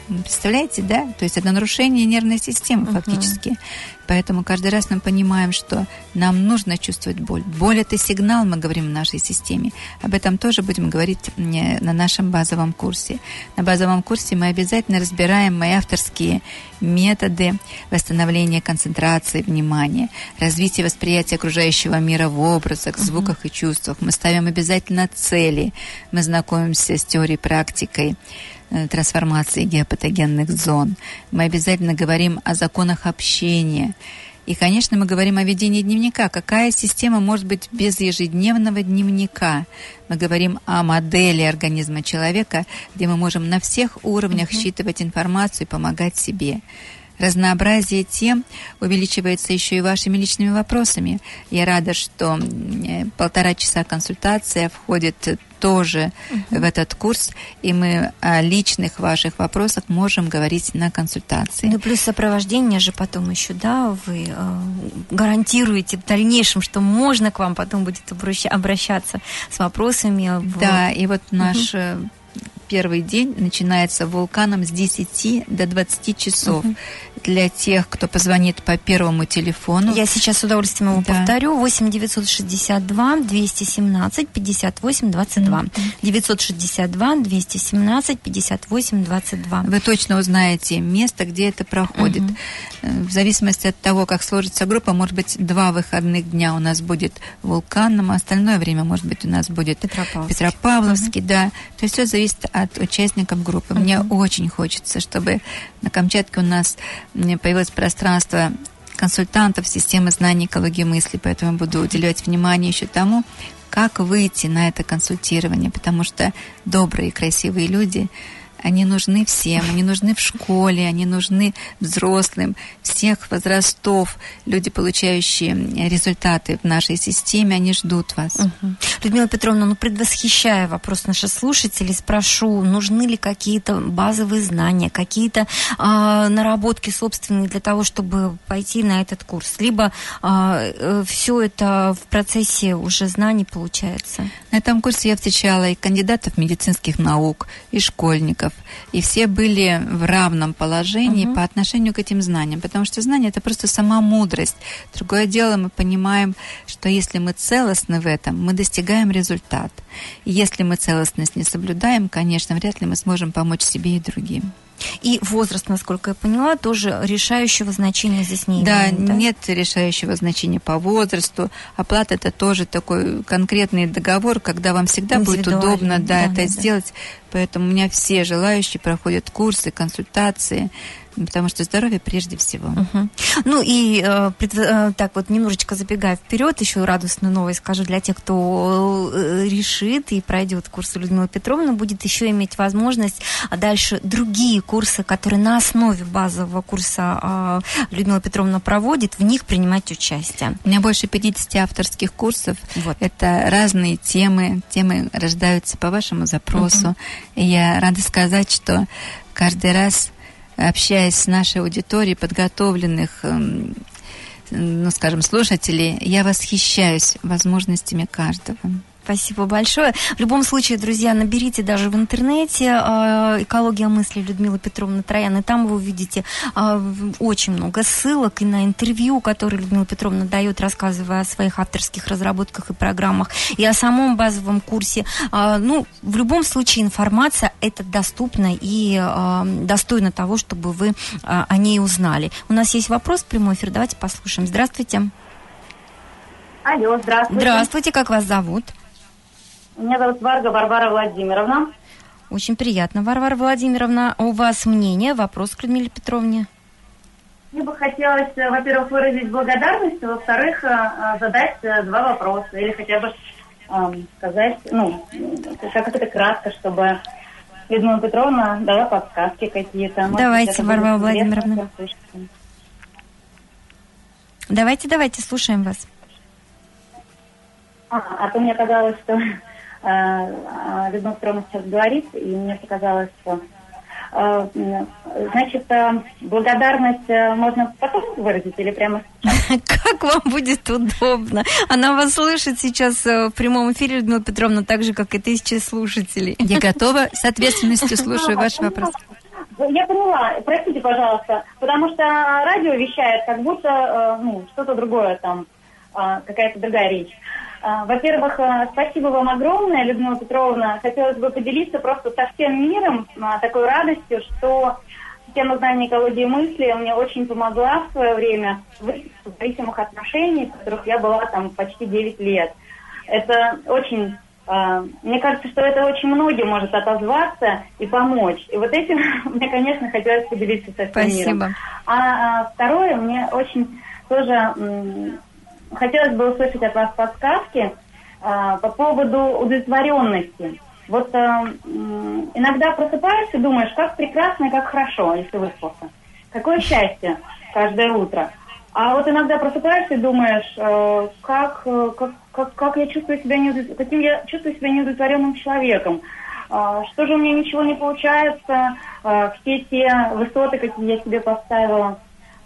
Представляете, да? То есть это нарушение нервной системы фактически. Поэтому каждый раз мы понимаем, что нам нужно чувствовать боль. Боль это сигнал, мы говорим в нашей системе. Об этом тоже будем говорить на нашем базовом курсе. На базовом курсе мы обязательно разбираем мои авторские методы восстановления концентрации внимания, развития восприятия окружающего мира в образах, звуках и чувствах. Мы ставим обязательно цели. Мы знакомимся с теорией практикой трансформации геопатогенных зон. Мы обязательно говорим о законах общения. И, конечно, мы говорим о ведении дневника. Какая система может быть без ежедневного дневника? Мы говорим о модели организма человека, где мы можем на всех уровнях считывать информацию и помогать себе. Разнообразие тем увеличивается еще и вашими личными вопросами. Я рада, что э, полтора часа консультация входит э, тоже в этот курс, и мы о личных ваших вопросах можем говорить на консультации. Ну, плюс сопровождение же потом еще, да, вы э, гарантируете в дальнейшем, что можно к вам потом будет обращ- обращаться с вопросами. в- Да, и вот наш э, первый день начинается вулканом с 10 до 20 часов. Для тех, кто позвонит по первому телефону. Я сейчас с удовольствием его Да. повторю. 8 962 217 58 22. 962 217 58 22. Вы точно узнаете место, где это проходит. Э, В зависимости от того, как сложится группа, может быть, два выходных дня у нас будет в Вулканном, а остальное время, может быть, у нас будет Петропавловский. Петропавловский, да. То есть все зависит от участников группы. Мне очень хочется, чтобы на Камчатке у нас появилось пространство консультантов системы знаний экологии мысли, поэтому буду уделять внимание еще тому, как выйти на это консультирование, потому что добрые, красивые люди, они нужны всем, они нужны в школе, они нужны взрослым, всех возрастов. Люди, получающие результаты в нашей системе, они ждут вас. Мгм. Людмила Петровна, ну предвосхищая вопрос наших слушателей, спрошу, нужны ли какие-то базовые знания, какие-то а, наработки собственные для того, чтобы пойти на этот курс? Либо все это в процессе уже знаний получается? На этом курсе я встречала и кандидатов медицинских наук, и школьников, и все были в равном положении по отношению к этим знаниям, потому что знание это просто сама мудрость. Другое дело, мы понимаем, что если мы целостны в этом, мы достигаем результат. И если мы целостность не соблюдаем, конечно, вряд ли мы сможем помочь себе и другим. И возраст, насколько я поняла, тоже решающего значения здесь не Да, имеет, да? нет решающего значения по возрасту. Оплата это тоже такой конкретный договор, когда вам всегда будет удобно да, да, это да. сделать. Поэтому у меня все желающие проходят курсы, консультации. Потому что здоровье прежде всего. Мгм. Ну и э, пред- э, так вот немножечко забегая вперед, еще радостную новость скажу для тех, кто э, решит и пройдет курсы Людмилы Петровны, будет еще иметь возможность дальше другие курсы, которые на основе базового курса э, Людмила Петровна проводит, в них принимать участие. У меня больше 50 авторских курсов. Вот. Это разные темы. Темы рождаются по вашему запросу. И я рада сказать, что каждый раз, общаясь с нашей аудиторией, подготовленных, эм, ну, скажем, слушателей, я восхищаюсь возможностями каждого. Спасибо большое. В любом случае, друзья, наберите даже в интернете э, «Экология мысли» Людмилы Петровны Троян, и там вы увидите э, очень много ссылок и на интервью, которые Людмила Петровна дает, рассказывая о своих авторских разработках и программах, и о самом базовом курсе. Э, ну, в любом случае, информация это доступна и э, достойна того, чтобы вы э, о ней узнали. У нас есть вопрос, прямой эфир, давайте послушаем. Здравствуйте. Алло, здравствуйте. Здравствуйте, как вас зовут? Меня зовут Варга Варвара Владимировна. Очень приятно, Варвара Владимировна. У вас мнение, вопрос к Людмиле Петровне? Мне бы хотелось, э, во-первых, выразить благодарность, а во-вторых, э, э, задать два вопроса. Или хотя бы эм, сказать, ну, как это кратко, чтобы Людмила Петровна дала подсказки какие-то. Может Давайте, Варвара Владимировна. Давайте, давайте, слушаем вас. А, а то мне казалось, что э, э, Людмила Петровна сейчас говорит, и мне показалось, что э, значит, э, благодарность э, можно потом выразить или прямо Как вам будет удобно? Она вас слышит сейчас в прямом эфире, Людмила Петровна, так же, как и тысячи слушателей. Я готова, с ответственностью слушаю ваш вопрос. Я поняла, простите, пожалуйста, потому что радио вещает, как будто ну, что-то другое там, какая-то другая речь. Э, Во-первых, э, спасибо вам огромное, Людмила Петровна. Хотелось бы поделиться просто со всем миром э, такой радостью, что система знаний экологии мысли мне очень помогла в свое время в зависимых отношениях, в которых я была там почти 9 лет. Это очень а, Мне кажется, что это очень многим может отозваться и помочь. И вот этим мне, конечно, хотелось поделиться со всем миром. Спасибо. А, а второе, мне очень тоже хотелось бы услышать от вас подсказки а, по поводу удовлетворенности. Вот а, м, иногда просыпаешься и думаешь, как прекрасно и как хорошо, если выспался. Какое счастье каждое утро. А вот иногда просыпаешься и думаешь, э, как, э, как, как, как я чувствую себя неудов- каким я чувствую себя неудовлетворенным человеком. А, что же у меня ничего не получается, а, все те высоты, какие я себе поставила,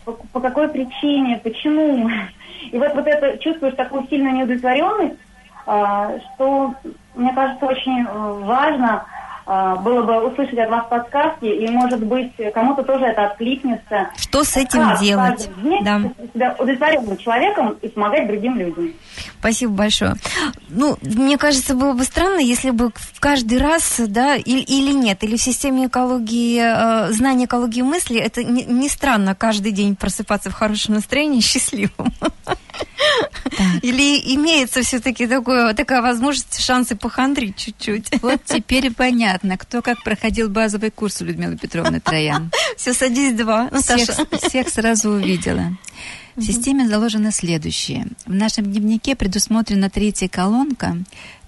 по, по какой причине, почему. И вот, вот это чувствуешь такую сильную неудовлетворенность, а, что, мне кажется, очень э, важно было бы услышать от вас подсказки, и, может быть, кому-то тоже это откликнется. Что с этим Как делать? Да. себя удовлетворенным человеком и помогать другим людям. Спасибо большое. Ну, мне кажется, было бы странно, если бы в каждый раз, да, или, или нет, или в системе экологии, э, знания экологии мысли, это не, не странно каждый день просыпаться в хорошем настроении, счастливым. Или имеется все-таки такая возможность, шансы похандрить чуть-чуть. Вот теперь понятно, кто как проходил базовый курс у Людмилы Петровны Троян. Все, садись два. Всех, Наташа. всех сразу увидела. В системе заложено следующее. В нашем дневнике предусмотрена третья колонка,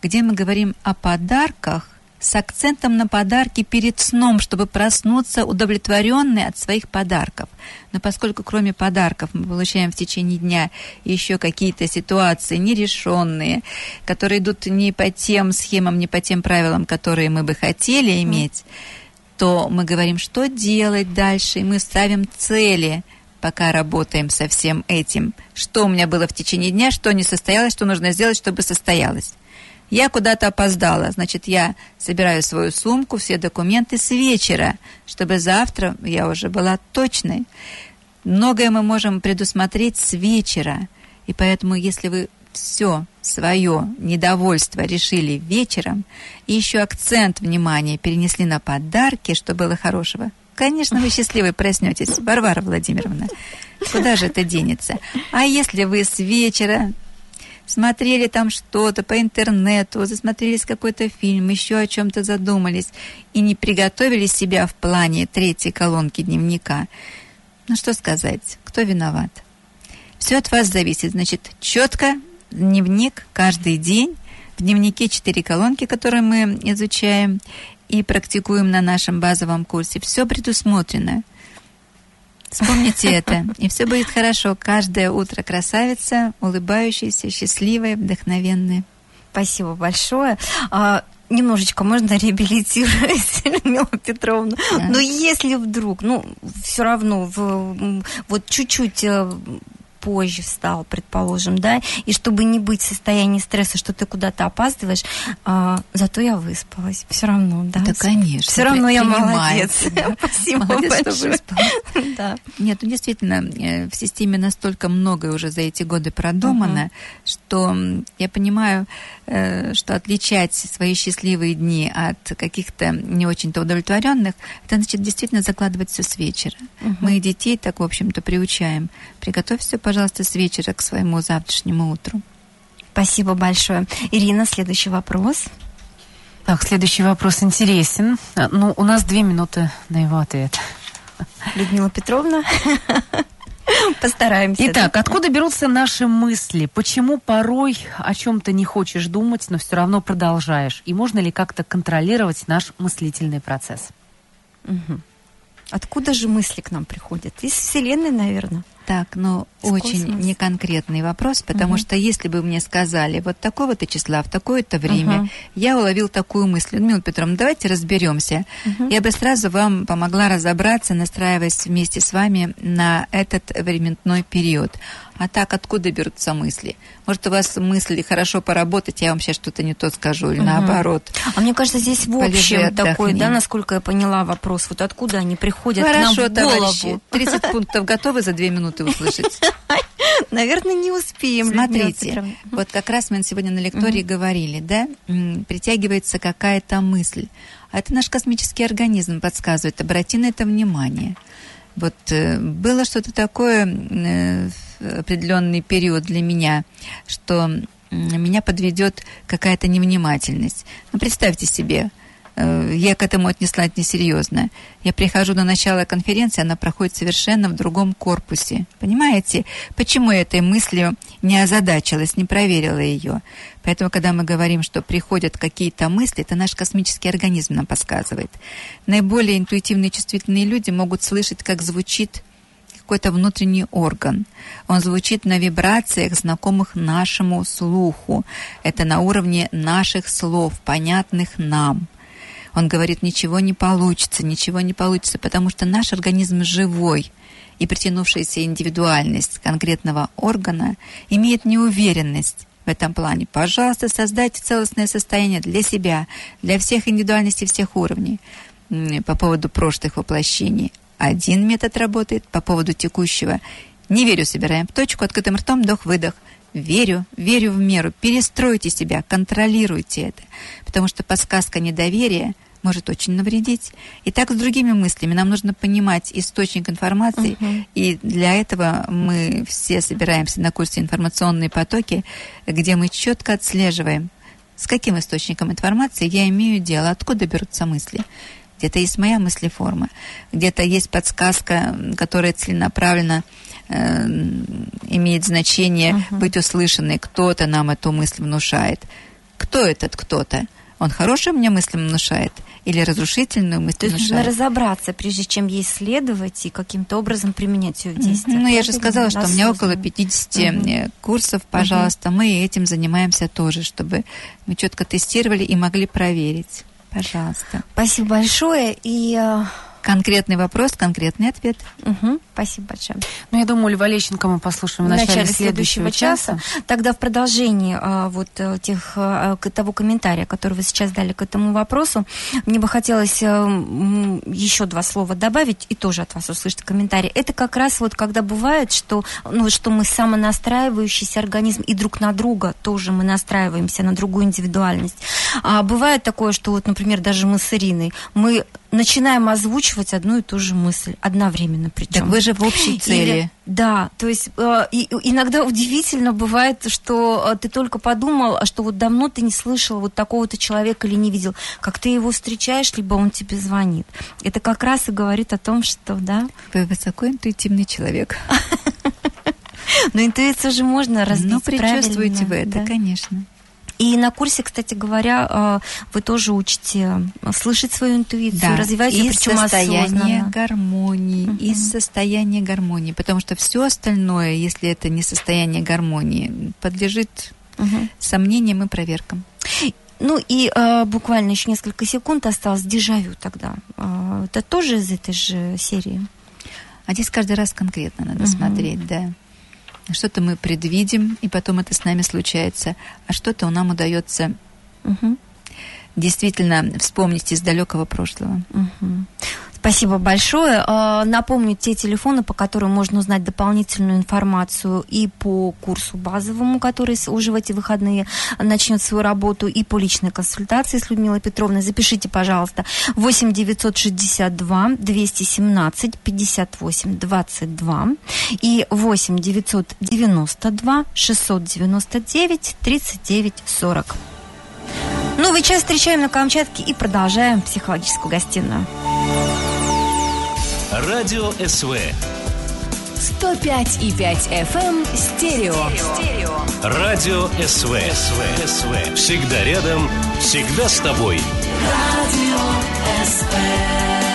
где мы говорим о подарках с акцентом на подарки перед сном, чтобы проснуться удовлетворенные от своих подарков. Но поскольку кроме подарков мы получаем в течение дня еще какие-то ситуации нерешенные, которые идут не по тем схемам, не по тем правилам, которые мы бы хотели иметь, то мы говорим, что делать дальше, и мы ставим цели, пока работаем со всем этим. Что у меня было в течение дня, что не состоялось, что нужно сделать, чтобы состоялось. Я куда-то опоздала, значит, я собираю свою сумку, все документы с вечера, чтобы завтра я уже была точной. Многое мы можем предусмотреть с вечера, и поэтому, если вы все свое недовольство решили вечером, и еще акцент внимания перенесли на подарки, что было хорошего, конечно, вы счастливы проснетесь, Варвара Владимировна. Куда же это денется? А если вы с вечера смотрели там что-то по интернету, засмотрелись какой-то фильм, еще о чем-то задумались и не приготовили себя в плане третьей колонки дневника, ну что сказать, кто виноват? Все от вас зависит. Значит, четко дневник каждый день. В дневнике четыре колонки, которые мы изучаем и практикуем на нашем базовом курсе. Все предусмотрено. Вспомните это, и все будет хорошо. Каждое утро красавица, улыбающаяся, счастливая, вдохновенная. Спасибо большое. А, немножечко можно реабилитировать Людмилу Петровну. Да. Но если вдруг, ну, все равно, в, вот чуть-чуть э, позже встал, предположим, да, и чтобы не быть в состоянии стресса, что ты куда-то опаздываешь, а, зато я выспалась. Все равно, да. Да, конечно. Все равно я молодец. Спасибо Молодец, что большое. выспалась. Да. Нет, ну действительно, э, в системе настолько многое уже за эти годы продумано, что м, я понимаю, что отличать свои счастливые дни от каких-то не очень-то удовлетворенных, это значит действительно закладывать все с вечера. Мы и детей так, в общем-то, приучаем. Приготовь все, пожалуйста, с вечера к своему завтрашнему утру. Спасибо большое. Ирина, следующий вопрос. Так, следующий вопрос интересен. Ну, у нас две минуты на его ответ. Людмила Петровна. Постараемся. Итак, откуда берутся наши мысли? Почему порой о чем-то не хочешь думать, но все равно продолжаешь? И можно ли как-то контролировать наш мыслительный процесс? Откуда же мысли к нам приходят? Из Вселенной, наверное. Так, Из очень космоса. неконкретный вопрос, потому Мгм. что если бы мне сказали, вот такого-то числа, в такое-то время, Мгм. я уловил такую мысль, Людмила Петровна, давайте разберемся. Я бы сразу вам помогла разобраться, настраиваясь вместе с вами на этот временной период. А так, откуда берутся мысли? Может, у вас мысли хорошо поработать, я вам сейчас что-то не то скажу, или Мгм. наоборот. А мне кажется, здесь в Полежи, общем такой, отдохни. да, насколько я поняла вопрос, вот откуда они приходят Хорошо, к нам в товарищи. голову. 30 пунктов готовы за две минуты услышать? Наверное, не успеем. Смотрите, вот как раз мы сегодня на лектории говорили, да, притягивается какая-то мысль. А это наш космический организм подсказывает, обрати на это внимание. Вот э, было что-то такое э, в определенный период для меня, что меня подведет какая-то невнимательность. Ну, представьте себе, я к этому отнеслась несерьезно. Я прихожу на начало конференции, она проходит совершенно в другом корпусе. Понимаете, почему я этой мыслью не озадачилась, не проверила ее? Поэтому, когда мы говорим, что приходят какие-то мысли, это наш космический организм нам подсказывает. Наиболее интуитивные чувствительные люди могут слышать, как звучит какой-то внутренний орган. Он звучит на вибрациях, знакомых нашему слуху. Это на уровне наших слов, понятных нам. Он говорит, ничего не получится, ничего не получится, потому что наш организм живой, и притянувшаяся индивидуальность конкретного органа имеет неуверенность в этом плане. Пожалуйста, создайте целостное состояние для себя, для всех индивидуальностей всех уровней. По поводу прошлых воплощений один метод работает, по поводу текущего не верю, собираем в точку, открытым ртом, вдох-выдох. Верю, верю в меру. Перестройте себя, контролируйте это. Потому что подсказка недоверия может очень навредить. И так с другими мыслями. Нам нужно понимать источник информации. И для этого мы все собираемся на курсе «Информационные потоки», где мы четко отслеживаем, с каким источником информации я имею дело, откуда берутся мысли. Где-то есть моя мыслеформа, где-то есть подсказка, которая целенаправленно э, имеет значение быть услышанной. Кто-то нам эту мысль внушает. Кто этот кто-то? Он хорошую мне мысль внушает или разрушительную мысль То есть нужно внушает? разобраться, прежде чем ей следовать и каким-то образом применять ее в Мгм. действие. Ну, я же сказала, что у меня около Осознанно. 50 Мгм. э, курсов, пожалуйста. Мы этим занимаемся тоже, чтобы мы четко тестировали и могли проверить. Пожалуйста. Спасибо большое. И э, Конкретный вопрос, конкретный ответ. мгм, спасибо большое. Ну, я думаю, Льва Лещенко мы послушаем в начале, следующего часа. Тогда в продолжении а, вот э, тех, а, того комментария, который вы сейчас дали к этому вопросу, мне бы хотелось м, еще два слова добавить и тоже от вас услышать комментарий. Это как раз вот когда бывает, что, ну, что мы самонастраивающийся организм и друг на друга тоже мы настраиваемся на другую индивидуальность. А бывает такое, что вот, например, даже мы с Ириной, мы начинаем озвучивать одну и ту же мысль одновременно причем. Так вы же в общей Или- цели. да, то есть э, и- иногда удивительно бывает, что э, ты только подумал, а что вот давно ты не слышал вот такого-то человека или не видел, как ты его встречаешь, либо он тебе звонит. Это как раз и говорит о том, что, да, Вы высокоинтуитивный человек. но интуицию же можно развить Ну, предчувствуете вы это, конечно. И на курсе, кстати говоря, э, вы тоже учите слышать свою интуицию, развивать ее, причем состояния осознанно. гармонии, Мгм. из состояния гармонии, потому что все остальное, если это не состояние гармонии, подлежит Мгм. сомнениям и проверкам. Ну и э, буквально еще несколько секунд осталось дежавю тогда. Э, это тоже из этой же серии. А здесь каждый раз конкретно надо Мгм. смотреть, да. Что-то мы предвидим, и потом это с нами случается, а что-то нам удается Мгм. действительно вспомнить из далекого прошлого. Мгм. Спасибо большое. Э, Напомню те телефоны, по которым можно узнать дополнительную информацию и по курсу базовому, который уже в эти выходные начнет свою работу, и по личной консультации с Людмилой Петровной. Запишите, пожалуйста, 8 962 217 58 22 и 8 992 699 39 40. Новый час встречаем на Камчатке и продолжаем психологическую гостиную. Радио СВ. 105,5 FM стерео. Радио СВ. СВ. СВ. Всегда рядом, всегда с тобой. Радио СВ.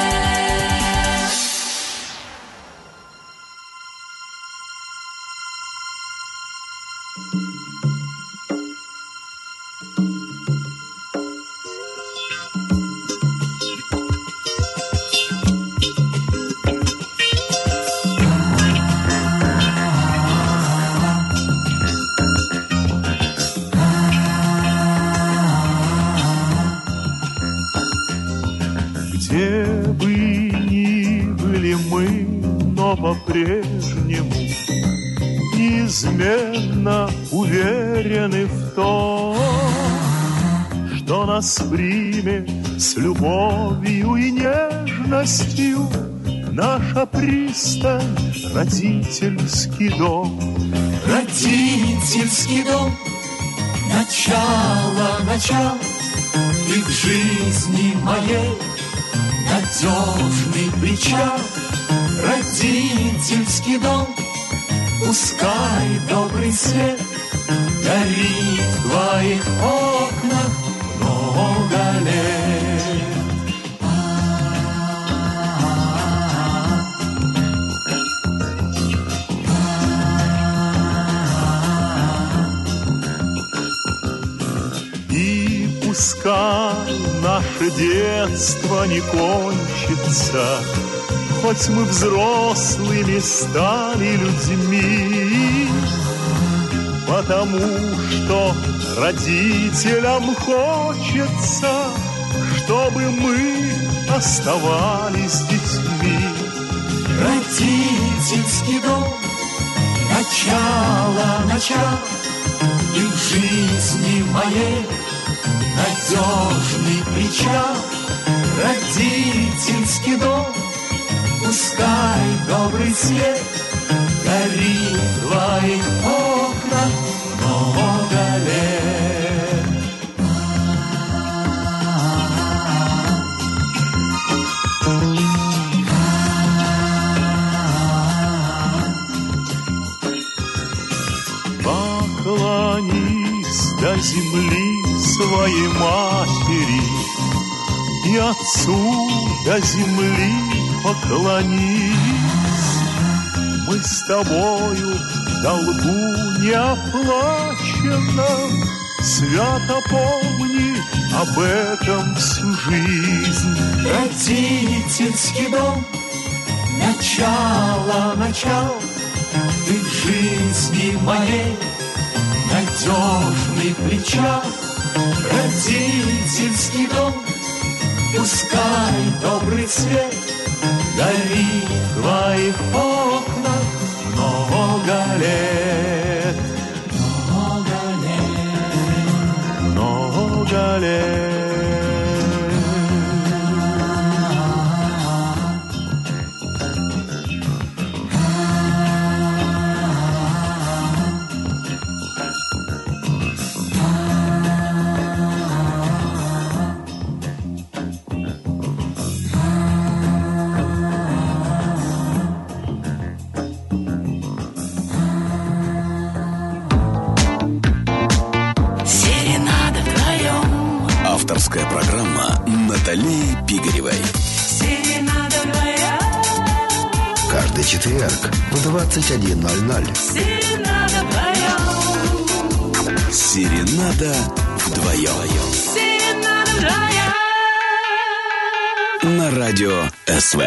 Уверены в том, Что нас примет с любовью и нежностью Наша пристань, родительский дом. Родительский дом, начало, начало и к жизни моей надежный причал, родительский дом. Пускай добрый свет горит в твоих окнах много лет. И пускай наше детство не кончится, Хоть мы взрослыми стали людьми, Потому что родителям хочется, Чтобы мы оставались детьми. Родительский дом, начало, начало, И в жизни моей надежный причал, родительский дом, пускай добрый свет горит твоих. Поклонись до земли своей матери И отцу до земли поклонись. Мы с тобою долгу неоплаченном Свято помни об этом всю жизнь. Родительский дом Начало, начало. Ты в жизни моей Надежный причал. Родительский дом Пускай добрый свет в твоих окнах лет 21.00. Серенада вдвоем. На радио СВ.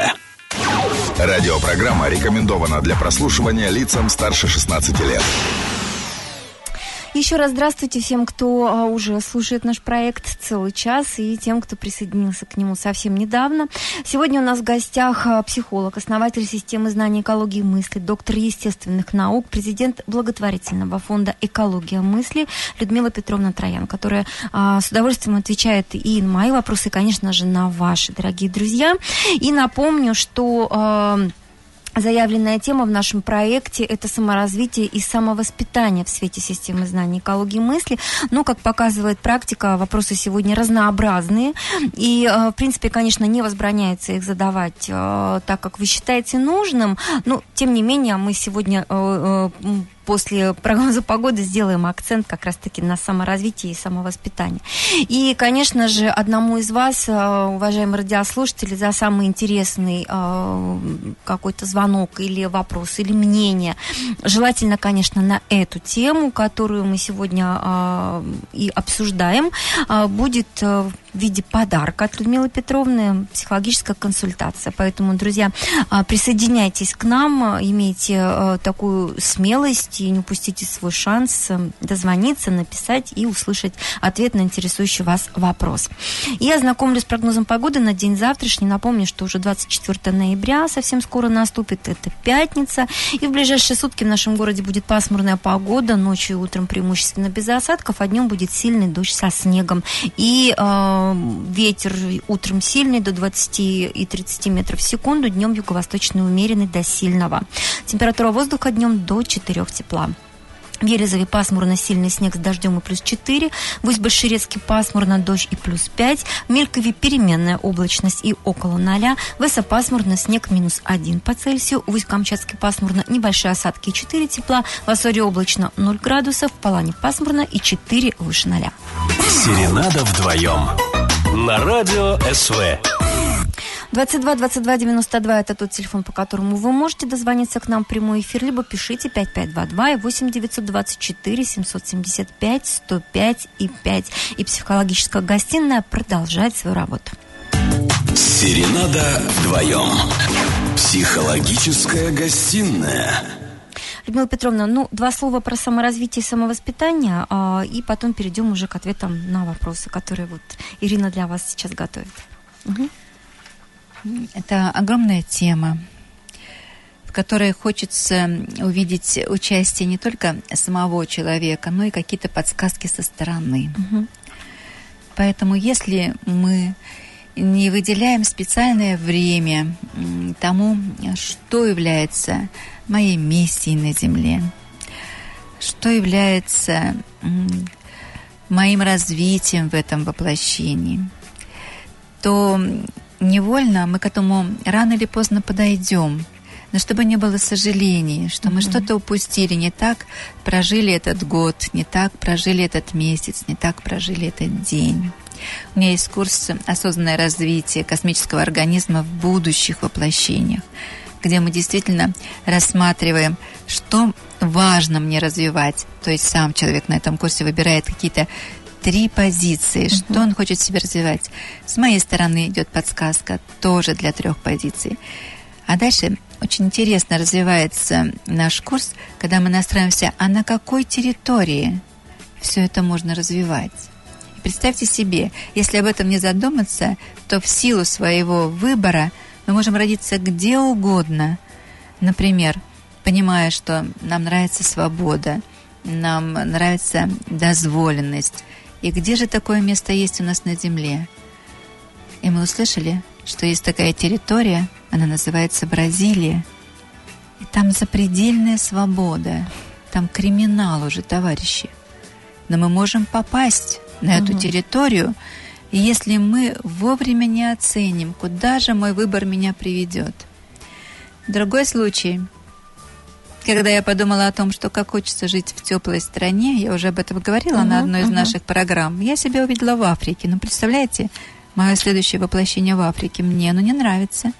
Радиопрограмма рекомендована для прослушивания лицам старше 16 лет. Еще раз здравствуйте всем, кто а, уже слушает наш проект целый час, и тем, кто присоединился к нему совсем недавно. Сегодня у нас в гостях а, психолог, основатель системы знаний экологии мысли, доктор естественных наук, президент благотворительного фонда «Экология мысли» Людмила Петровна Троян, которая а, с удовольствием отвечает и на мои вопросы, и, конечно же, на ваши, дорогие друзья. И напомню, что... Заявленная тема в нашем проекте – это саморазвитие и самовоспитание в свете системы знаний экологии мысли. Но, как показывает практика, вопросы сегодня разнообразные. И, э, в принципе, конечно, не возбраняется их задавать э, так, как вы считаете нужным. Но, тем не менее, мы сегодня э, после прогноза погоды сделаем акцент как раз-таки на саморазвитие и самовоспитание. И, конечно же, одному из вас, уважаемые радиослушатели, за самый интересный какой-то звонок или вопрос, или мнение, желательно, конечно, на эту тему, которую мы сегодня и обсуждаем, будет в виде подарка от Людмилы Петровны психологическая консультация. Поэтому, друзья, присоединяйтесь к нам, имейте такую смелость и не упустите свой шанс дозвониться, написать и услышать ответ на интересующий вас вопрос. Я знакомлюсь с прогнозом погоды на день завтрашний. Напомню, что уже 24 ноября совсем скоро наступит. Это пятница. И в ближайшие сутки в нашем городе будет пасмурная погода. Ночью и утром преимущественно без осадков, а днем будет сильный дождь со снегом. И э, ветер утром сильный до 20 и 30 метров в секунду, днем юго-восточный умеренный до сильного. Температура воздуха днем до 4 тепла. В Елизове пасмурно сильный снег с дождем и плюс 4. В Усть-Большерецке пасмурно дождь и плюс 5. В Мелькове переменная облачность и около 0. В Эссе пасмурно снег минус 1 по Цельсию. В Усть-Камчатске пасмурно небольшие осадки и 4 тепла. В Ассоре облачно 0 градусов. В Палане пасмурно и 4 выше 0. Серенада вдвоем. На радио СВ. 22 22 92 это тот телефон, по которому вы можете дозвониться к нам в прямой эфир, либо пишите 5522 и 8 924 775 105 и 5. И психологическая гостиная продолжает свою работу. Серенада вдвоем. Психологическая гостиная. Людмила Петровна, ну, два слова про саморазвитие и самовоспитание, а, и потом перейдем уже к ответам на вопросы, которые вот Ирина для вас сейчас готовит. Угу. Это огромная тема, в которой хочется увидеть участие не только самого человека, но и какие-то подсказки со стороны. Угу. Поэтому если мы не выделяем специальное время тому, что является моей миссией на Земле, что является моим развитием в этом воплощении, то невольно мы к этому рано или поздно подойдем. Но чтобы не было сожалений, что мы mm-hmm. что-то упустили, не так прожили этот год, не так прожили этот месяц, не так прожили этот день. У меня есть курс «Осознанное развитие космического организма в будущих воплощениях», где мы действительно рассматриваем, что важно мне развивать. То есть сам человек на этом курсе выбирает какие-то три позиции, что он хочет себе развивать. С моей стороны идет подсказка тоже для трех позиций. А дальше очень интересно развивается наш курс, когда мы настраиваемся, а на какой территории все это можно развивать. И представьте себе, если об этом не задуматься, то в силу своего выбора мы можем родиться где угодно. Например, понимая, что нам нравится свобода, нам нравится дозволенность, и где же такое место есть у нас на Земле? И мы услышали, что есть такая территория, она называется Бразилия. И там запредельная свобода, там криминал уже, товарищи. Но мы можем попасть на эту угу. территорию, и если мы вовремя не оценим, куда же мой выбор меня приведет. Другой случай – когда я подумала о том, что как хочется жить в теплой стране, я уже об этом говорила uh-huh, на одной из uh-huh. наших программ, я себя увидела в Африке. Ну, представляете, мое следующее воплощение в Африке мне оно не нравится.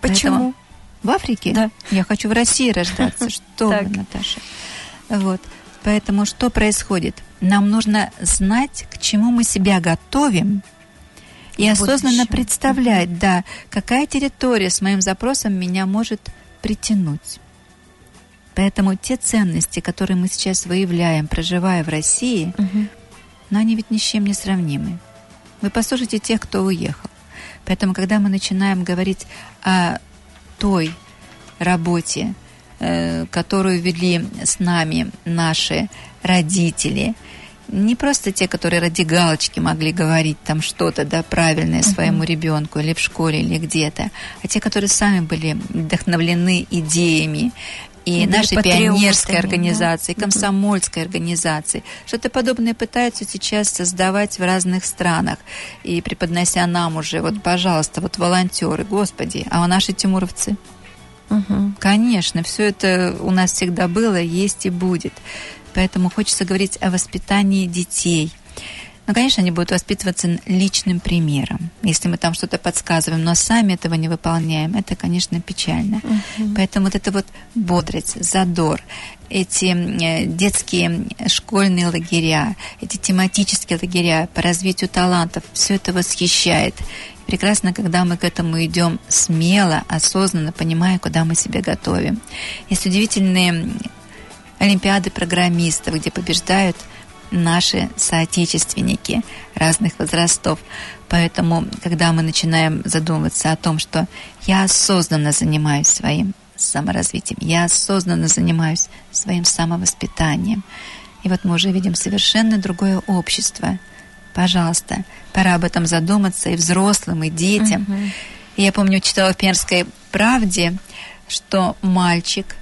Почему? В Африке? Да. Я хочу в России рождаться. Что вы. Наташа? Вот. Поэтому что происходит? Нам нужно знать, к чему мы себя готовим, и осознанно представлять, да, какая территория с моим запросом меня может притянуть. Поэтому те ценности, которые мы сейчас выявляем, проживая в России, Мгм. но они ведь ни с чем не сравнимы. Вы послушайте тех, кто уехал. Поэтому, когда мы начинаем говорить о той работе, э, которую вели с нами наши родители, не просто те, которые ради галочки могли говорить там что-то да, правильное своему ребенку или в школе, или где-то, а те, которые сами были вдохновлены идеями и нашей пионерской да. организации, Мгм. комсомольской организации. Что-то подобное пытаются сейчас создавать в разных странах. И преподнося нам уже, вот, пожалуйста, вот волонтеры, господи, а наши тимуровцы? Мгм. Конечно, все это у нас всегда было, есть и будет. Поэтому хочется говорить о воспитании детей. Ну, конечно, они будут воспитываться личным примером. Если мы там что-то подсказываем, но сами этого не выполняем, это, конечно, печально. Поэтому вот эта вот бодрость, задор, эти э, детские школьные лагеря, эти тематические лагеря по развитию талантов, все это восхищает. Прекрасно, когда мы к этому идем смело, осознанно, понимая, куда мы себя готовим. Есть удивительные олимпиады программистов, где побеждают наши соотечественники разных возрастов. Поэтому, когда мы начинаем задумываться о том, что я осознанно занимаюсь своим саморазвитием, я осознанно занимаюсь своим самовоспитанием, и вот мы уже видим совершенно другое общество. Пожалуйста, пора об этом задуматься и взрослым, и детям. И я помню, читала в Пермской правде, что мальчик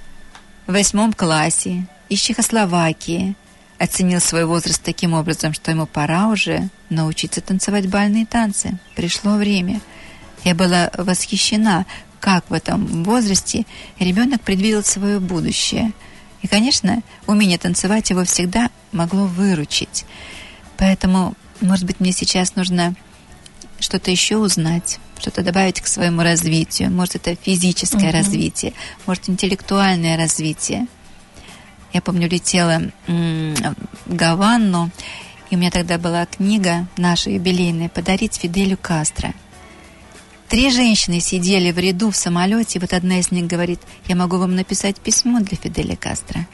в восьмом классе из Чехословакии оценил свой возраст таким образом, что ему пора уже научиться танцевать бальные танцы. Пришло время. Я была восхищена, как в этом возрасте ребенок предвидел свое будущее. И, конечно, умение танцевать его всегда могло выручить. Поэтому, может быть, мне сейчас нужно что-то еще узнать, что-то добавить к своему развитию. Может, это физическое развитие, может, интеллектуальное развитие. Я помню, летела в Гаванну, и у меня тогда была книга наша юбилейная «Подарить Фиделю Кастро». Три женщины сидели в ряду в самолете, и вот одна из них говорит, я могу вам написать письмо для Фиделя Кастро.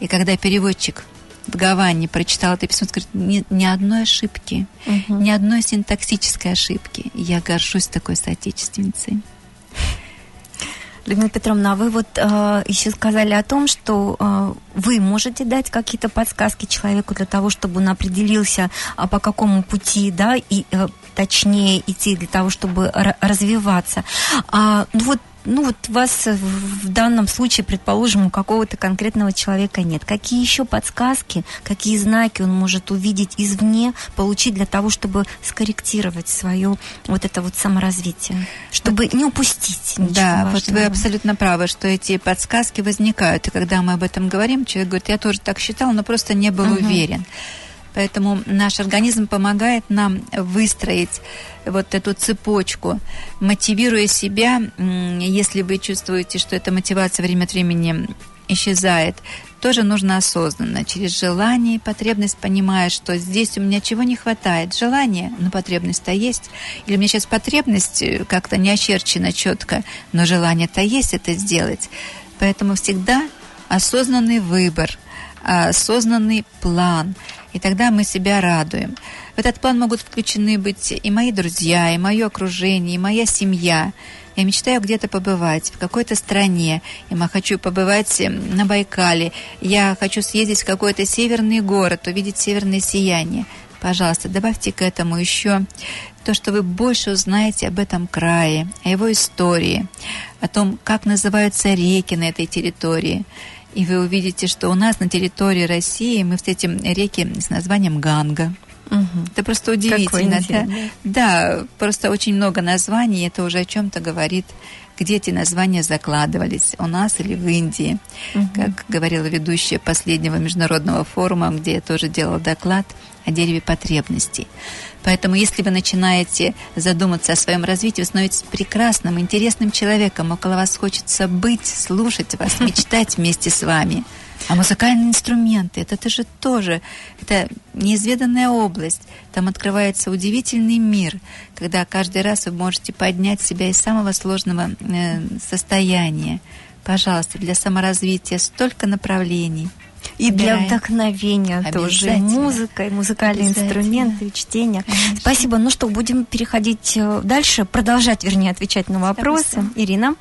И когда переводчик в Гаване прочитал это письмо, говорит, ни, ни одной ошибки, ни одной синтаксической ошибки. Я горжусь такой соотечественницей. Людмила Петровна, а вы вот э, еще сказали о том, что э, вы можете дать какие-то подсказки человеку для того, чтобы он определился, а, по какому пути, да, и э, точнее идти для того, чтобы ра- развиваться. А, ну вот ну вот вас в данном случае, предположим, у какого-то конкретного человека нет. Какие еще подсказки, какие знаки он может увидеть извне, получить для того, чтобы скорректировать свое вот это вот саморазвитие, чтобы не упустить ничего Да, вот вы важного? абсолютно правы, что эти подсказки возникают. И когда мы об этом говорим, человек говорит, я тоже так считал, но просто не был Мгм. уверен. Поэтому наш организм помогает нам выстроить вот эту цепочку, мотивируя себя, если вы чувствуете, что эта мотивация время от времени исчезает, тоже нужно осознанно, через желание и потребность, понимая, что здесь у меня чего не хватает. Желание, но потребность-то есть. Или у меня сейчас потребность э, как-то не очерчена четко, но желание-то есть это сделать. Поэтому всегда осознанный выбор, осознанный план. И тогда мы себя радуем. В этот план могут включены быть и мои друзья, и мое окружение, и моя семья. Я мечтаю где-то побывать, в какой-то стране. Я хочу побывать э, на Байкале. Я хочу съездить в какой-то северный город, увидеть северное сияние. Пожалуйста, добавьте к этому еще то, что вы больше узнаете об этом крае, о его истории, о том, как называются реки на этой территории. И вы увидите, что у нас на территории России мы встретим реки с названием Ганга. Мгм. Это просто удивительно. Да, да, просто очень много названий, это уже о чем-то говорит, где эти названия закладывались, у нас или в Индии. Как говорила ведущая последнего международного форума, где я тоже делала доклад о дереве потребностей. Поэтому, если вы начинаете задуматься о своем развитии, вы становитесь прекрасным, интересным человеком. Около вас хочется быть, слушать вас, мечтать вместе с вами. А музыкальные инструменты, это, это же тоже, это неизведанная область. Там открывается удивительный мир, когда каждый раз вы можете поднять себя из самого сложного э, состояния. Пожалуйста, для саморазвития столько направлений. И для Выбираем. вдохновения тоже. Музыка, и музыкальные инструменты, и чтение. Конечно. Спасибо. Ну что, будем переходить э, дальше, продолжать, вернее, отвечать на вопросы. удовольствием. Ирина.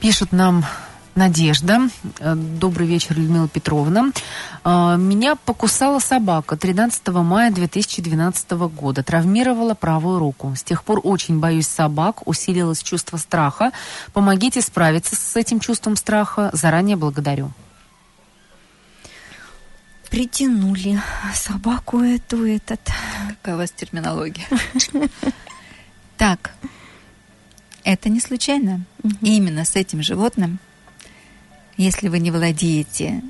Пишет нам Надежда. Э, Добрый вечер, Людмила Петровна. Э, Меня покусала собака 13 мая 2012 года. Травмировала правую руку. С тех пор очень боюсь собак. Усилилось чувство страха. Помогите справиться с этим чувством страха. Заранее благодарю. Притянули собаку эту, этот. Какая у вас терминология? Так, это не случайно. Именно с этим животным, если вы не владеете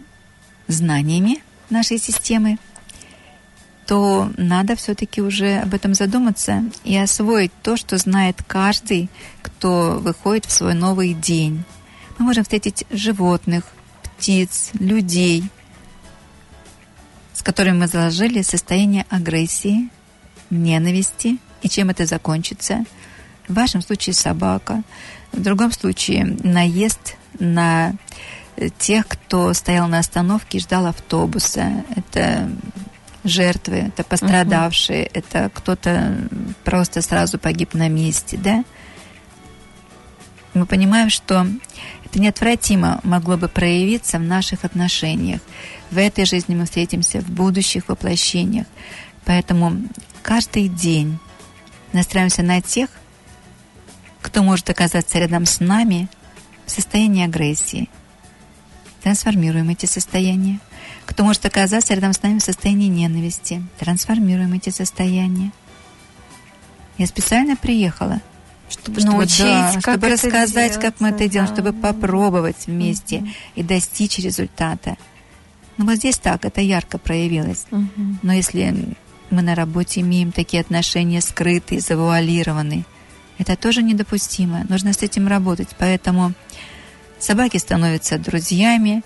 знаниями нашей системы, то надо все-таки уже об этом задуматься и освоить то, что знает каждый, кто выходит в свой новый день. Мы можем встретить животных, птиц, людей, с которыми мы заложили состояние агрессии, ненависти, и чем это закончится. В вашем случае собака, в другом случае наезд на э, тех, кто стоял на остановке и ждал автобуса. Это жертвы, это пострадавшие, это кто-то просто сразу погиб на месте, да? Мы понимаем, что это неотвратимо могло бы проявиться в наших отношениях. В этой жизни мы встретимся в будущих воплощениях. Поэтому каждый день настраиваемся на тех, кто может оказаться рядом с нами в состоянии агрессии. Трансформируем эти состояния. Кто может оказаться рядом с нами в состоянии ненависти. Трансформируем эти состояния. Я специально приехала, Чтобы, чтобы, научить, да, как чтобы рассказать, как мы это делается, делаем, да. чтобы попробовать вместе и достичь результата. Ну вот здесь так, это ярко проявилось. Мгм. Но если мы на работе имеем такие отношения скрытые, завуалированные, это тоже недопустимо. Нужно с этим работать. Поэтому собаки становятся друзьями,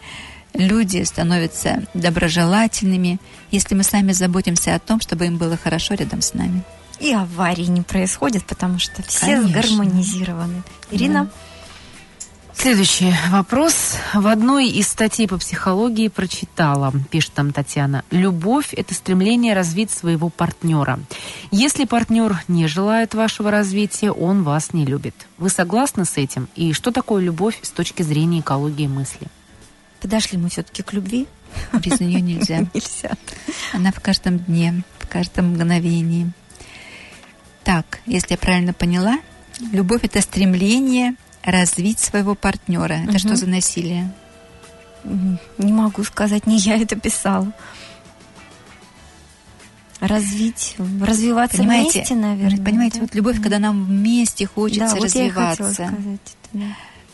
люди становятся доброжелательными, если мы сами заботимся о том, чтобы им было хорошо рядом с нами. И аварий не происходит, потому что все Конечно. сгармонизированы. Ирина? Следующий вопрос. В одной из статей по психологии прочитала, пишет там Татьяна, «Любовь – это стремление развить своего партнера. Если партнер не желает вашего развития, он вас не любит. Вы согласны с этим? И что такое любовь с точки зрения экологии мысли?» Подошли мы все-таки к любви. Без нее нельзя. Нельзя. Она в каждом дне, в каждом мгновении. Так, если я правильно поняла, любовь это стремление развить своего партнера. Это Мгм. что за насилие? Не могу сказать, не я это писала. Развить, развиваться Понимаете, вместе, наверное. Понимаете, да? вот любовь, когда нам вместе хочется да, вот я и развиваться, сказать это, да.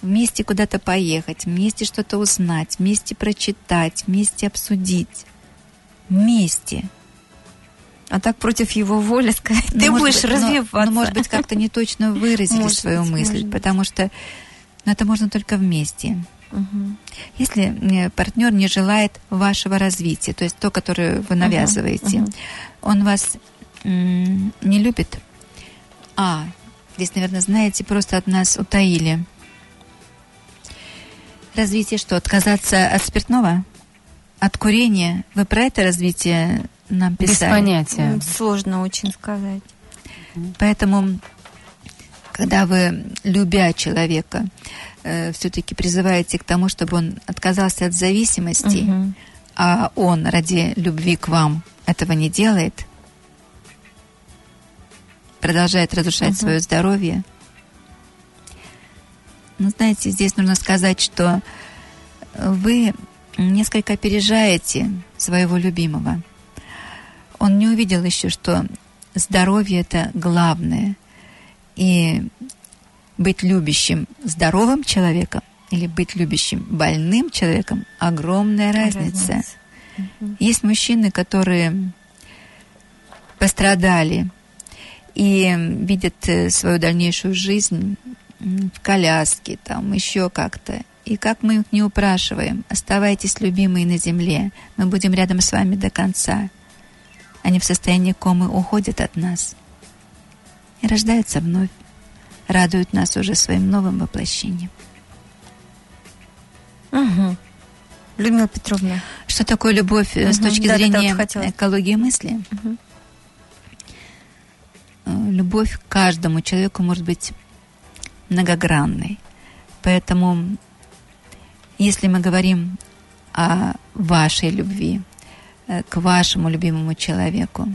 вместе куда-то поехать, вместе что-то узнать, вместе прочитать, вместе обсудить, вместе. А так против его воли сказать, Ну, ты может будешь быть, но- развиваться. но, может быть, как-то не точно выразили Может свою быть, мысль, может потому что ну, это можно только вместе. Мгм. Если партнер не желает вашего развития, то есть то, которое вы навязываете, мгм. он вас м, не любит. А, здесь, наверное, знаете, просто от нас утаили. Развитие что? Отказаться от спиртного? От курения? Вы про это развитие нам Без писали? понятия. М, Сложно очень сказать. Поэтому, когда вы, любя человека, все-таки призываете к тому, чтобы он отказался от зависимости, Мгм. а он ради любви к вам этого не делает, продолжает разрушать Мгм. свое здоровье. Ну, знаете, здесь нужно сказать, что вы несколько опережаете своего любимого. Он не увидел еще, что здоровье это главное. И быть любящим здоровым человеком или быть любящим больным человеком огромная разница. Разница. Есть мужчины, которые пострадали и видят э, свою дальнейшую жизнь в коляске, там еще как-то. И как мы их не упрашиваем, оставайтесь любимые на земле, мы будем рядом с вами до конца. Они в состоянии комы уходят от нас и рождаются вновь, радуют нас уже своим новым воплощением. Угу. Людмила Петровна. Что такое любовь э, с точки да-да-да, зрения вот хотела. экологии мысли? Э, Любовь к каждому человеку может быть многогранной. Поэтому, если мы говорим о вашей любви к вашему любимому человеку,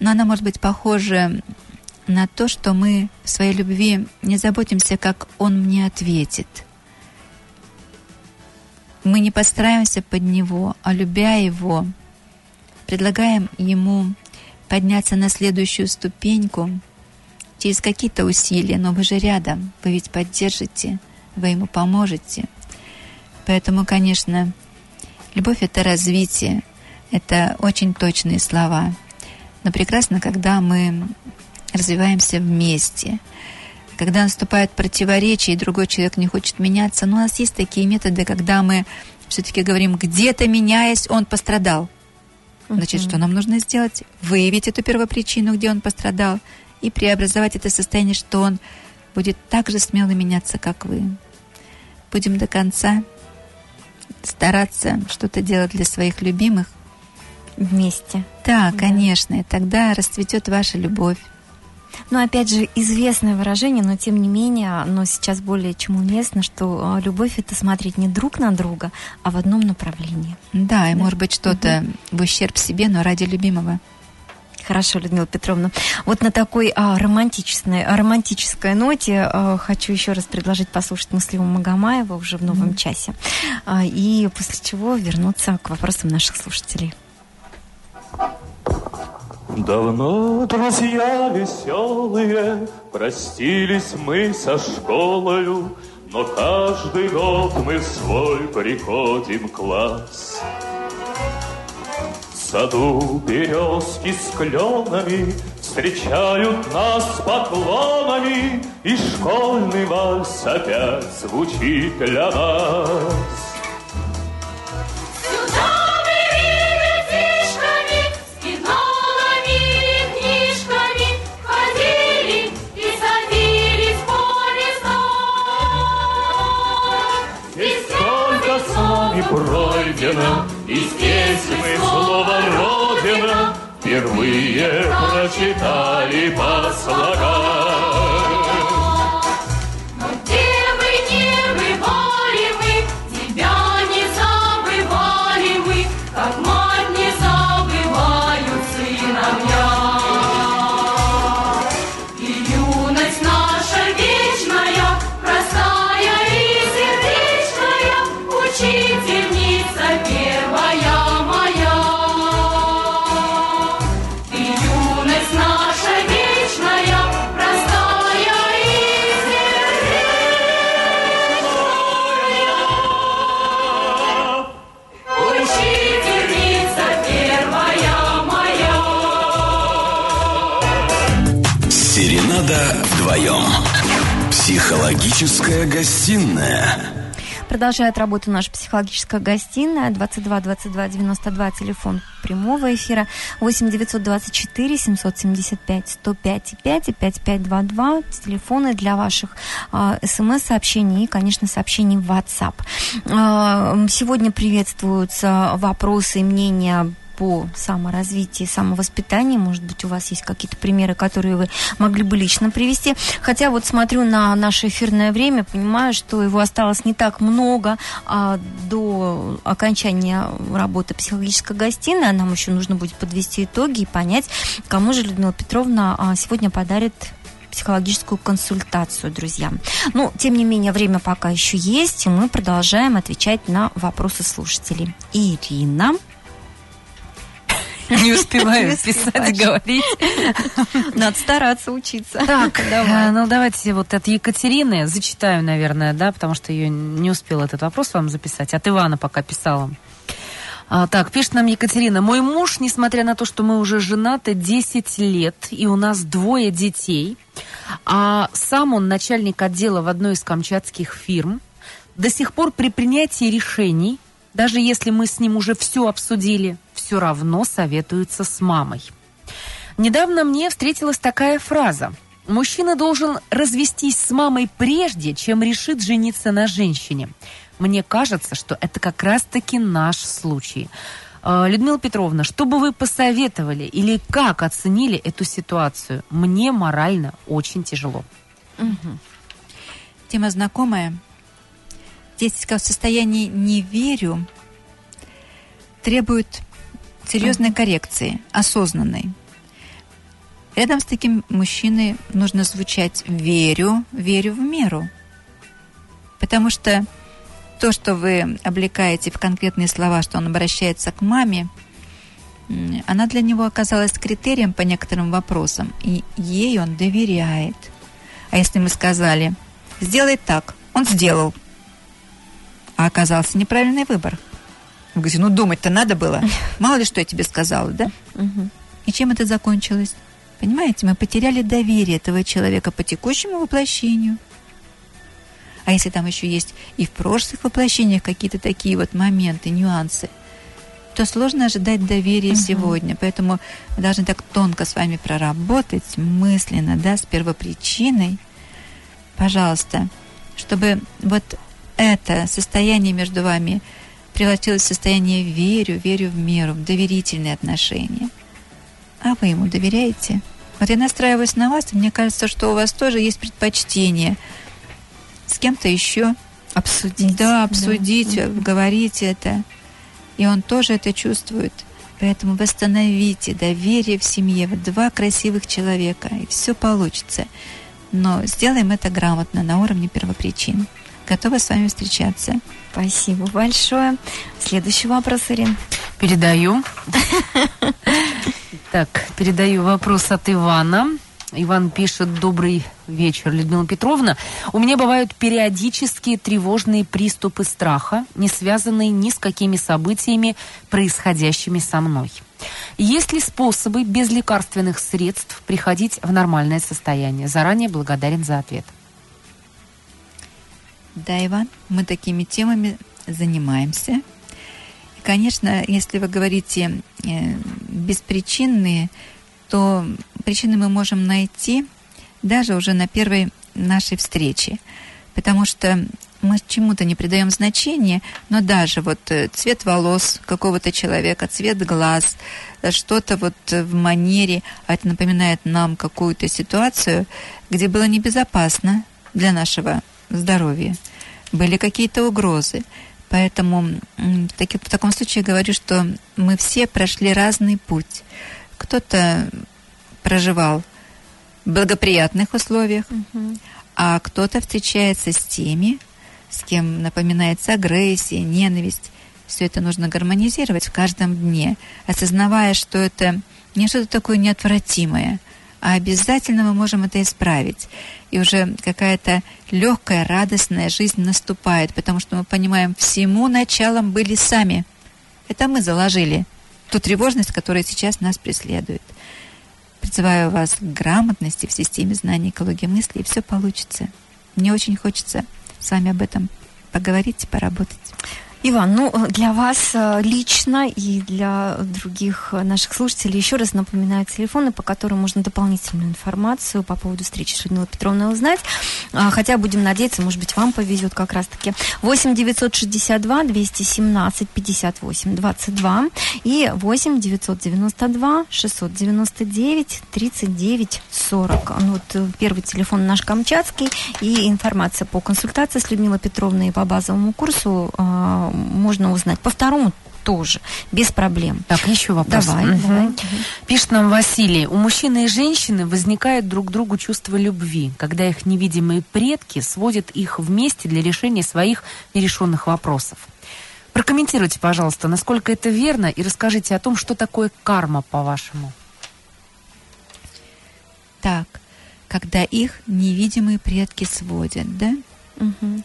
но она может быть похожа на то, что мы в своей любви не заботимся, как он мне ответит – мы не подстраиваемся под него, а любя его, предлагаем ему подняться на следующую ступеньку через какие-то усилия, но вы же рядом, вы ведь поддержите, вы ему поможете. Поэтому, конечно, любовь — это развитие, это очень точные слова. Но прекрасно, когда мы развиваемся вместе — когда наступает противоречие, и другой человек не хочет меняться. Но у нас есть такие методы, когда мы все-таки говорим, где-то меняясь, он пострадал. Значит, что нам нужно сделать? Выявить эту первопричину, где он пострадал, и преобразовать это состояние, что он будет так же смело меняться, как вы. Будем до конца стараться что-то делать для своих любимых. Вместе. Да, конечно, и тогда расцветет ваша любовь. Ну, опять же, известное выражение, но тем не менее, оно сейчас более чем уместно, что а, любовь это смотреть не друг на друга, а в одном направлении. Да, и может быть что-то в ущерб себе, но ради любимого. Хорошо, Людмила Петровна. Вот на такой а, романтичной, а, романтической ноте а, хочу еще раз предложить послушать Муслима Магомаева уже в новом часе. А, и после чего вернуться к вопросам наших слушателей. Давно, друзья веселые, простились мы со школою, но каждый год мы свой приходим класс. Саду березки с кленами встречают нас поклонами, и школьный вальс опять звучит для нас. пройдено, и здесь мы слово Родина впервые прочитали по слогам. Психологическая гостиная. Продолжает работу наша психологическая гостиная 22 22 92 телефон прямого эфира 8 924 775 105 5 и 5522 телефоны для ваших а, смс-сообщений и, конечно, сообщений в WhatsApp. А, сегодня приветствуются вопросы и мнения по саморазвитию, самовоспитанию. Может быть, у вас есть какие-то примеры, которые вы могли бы лично привести. Хотя вот смотрю на наше эфирное время, понимаю, что его осталось не так много а, до окончания работы психологической гостиной. А Нам еще нужно будет подвести итоги и понять, кому же Людмила Петровна а, сегодня подарит психологическую консультацию, друзья. Ну, тем не менее, время пока еще есть, и мы продолжаем отвечать на вопросы слушателей. Ирина. Не успеваю писать, говорить. Надо стараться учиться. Так, давай. э, ну давайте вот от Екатерины зачитаю, наверное, да, потому что ее не успел этот вопрос вам записать. От Ивана пока писала. А, так, пишет нам Екатерина. Мой муж, несмотря на то, что мы уже женаты 10 лет, и у нас двое детей, а сам он начальник отдела в одной из камчатских фирм, до сих пор при принятии решений, даже если мы с ним уже все обсудили, все равно советуется с мамой. Недавно мне встретилась такая фраза. Мужчина должен развестись с мамой прежде, чем решит жениться на женщине. Мне кажется, что это как раз-таки наш случай. А, Людмила Петровна, что бы вы посоветовали или как оценили эту ситуацию? Мне морально очень тяжело. Тема знакомая. Здесь в состоянии «не верю» требует серьезной коррекции, осознанной. Рядом с таким мужчиной нужно звучать «верю, верю в меру». Потому что то, что вы облекаете в конкретные слова, что он обращается к маме, она для него оказалась критерием по некоторым вопросам, и ей он доверяет. А если мы сказали «сделай так», он сделал, а оказался неправильный выбор. Вы говорите, ну думать-то надо было. Мало ли что я тебе сказала, да? И чем это закончилось? Понимаете, мы потеряли доверие этого человека по текущему воплощению. А если там еще есть и в прошлых воплощениях какие-то такие вот моменты, нюансы, то сложно ожидать доверия сегодня. Поэтому мы должны так тонко с вами проработать мысленно, да, с первопричиной. Пожалуйста, чтобы вот это состояние между вами превратилось в состояние верю, верю в меру, в доверительные отношения. А вы ему доверяете? Вот я настраиваюсь на вас, и мне кажется, что у вас тоже есть предпочтение с кем-то еще Обсудить. да, обсудить, говорить это. И он тоже это чувствует. Поэтому восстановите доверие в семье. Вот два красивых человека, и все получится. Но сделаем это грамотно, на уровне первопричин. Готова с вами встречаться. Спасибо большое. Следующий вопрос, Ирин. Передаю. Так, передаю вопрос от Ивана. Иван пишет, добрый вечер, Людмила Петровна. У меня бывают периодические тревожные приступы страха, не связанные ни с какими событиями, происходящими со мной. Есть ли способы без лекарственных средств приходить в нормальное состояние? Заранее благодарен за ответ. Да, Иван, мы такими темами занимаемся. И, конечно, если вы говорите э, беспричинные, то причины мы можем найти даже уже на первой нашей встрече. Потому что мы чему-то не придаем значения, но даже вот э, цвет волос какого-то человека, цвет глаз, э, что-то вот э, в манере, а это напоминает нам какую-то ситуацию, где было небезопасно для нашего здоровья, были какие-то угрозы. Поэтому в, таки- в таком случае говорю, что мы все прошли разный путь. Кто-то проживал в благоприятных условиях, а кто-то встречается с теми, с кем напоминается агрессия, ненависть. Все это нужно гармонизировать в каждом дне, осознавая, что это не что-то такое неотвратимое, а обязательно мы можем это исправить. И уже какая-то легкая, радостная жизнь наступает, потому что мы понимаем, всему началом были сами. Это мы заложили ту тревожность, которая сейчас нас преследует. Призываю вас к грамотности в системе знаний экологии мысли, и все получится. Мне очень хочется с вами об этом поговорить поработать. Иван, ну для вас э, лично и для других э, наших слушателей еще раз напоминаю телефоны, по которым можно дополнительную информацию по поводу встречи с Людмилой Петровной узнать. А, Хотя будем надеяться, может быть, вам повезет как раз-таки. 8 962 217 58 22 и 8 992 699 39 40. Ну, вот э, первый телефон наш Камчатский и информация по консультации с Людмилой Петровной по базовому курсу а, можно узнать. По второму тоже, без проблем. Так, еще вопрос. Давай, Мгм. давай. Пишет нам Василий. У мужчины и женщины возникает друг к другу чувство любви, когда их невидимые предки сводят их вместе для решения своих нерешенных вопросов. Прокомментируйте, пожалуйста, насколько это верно, и расскажите о том, что такое карма, по-вашему. Так, когда их невидимые предки сводят, да? Мгм.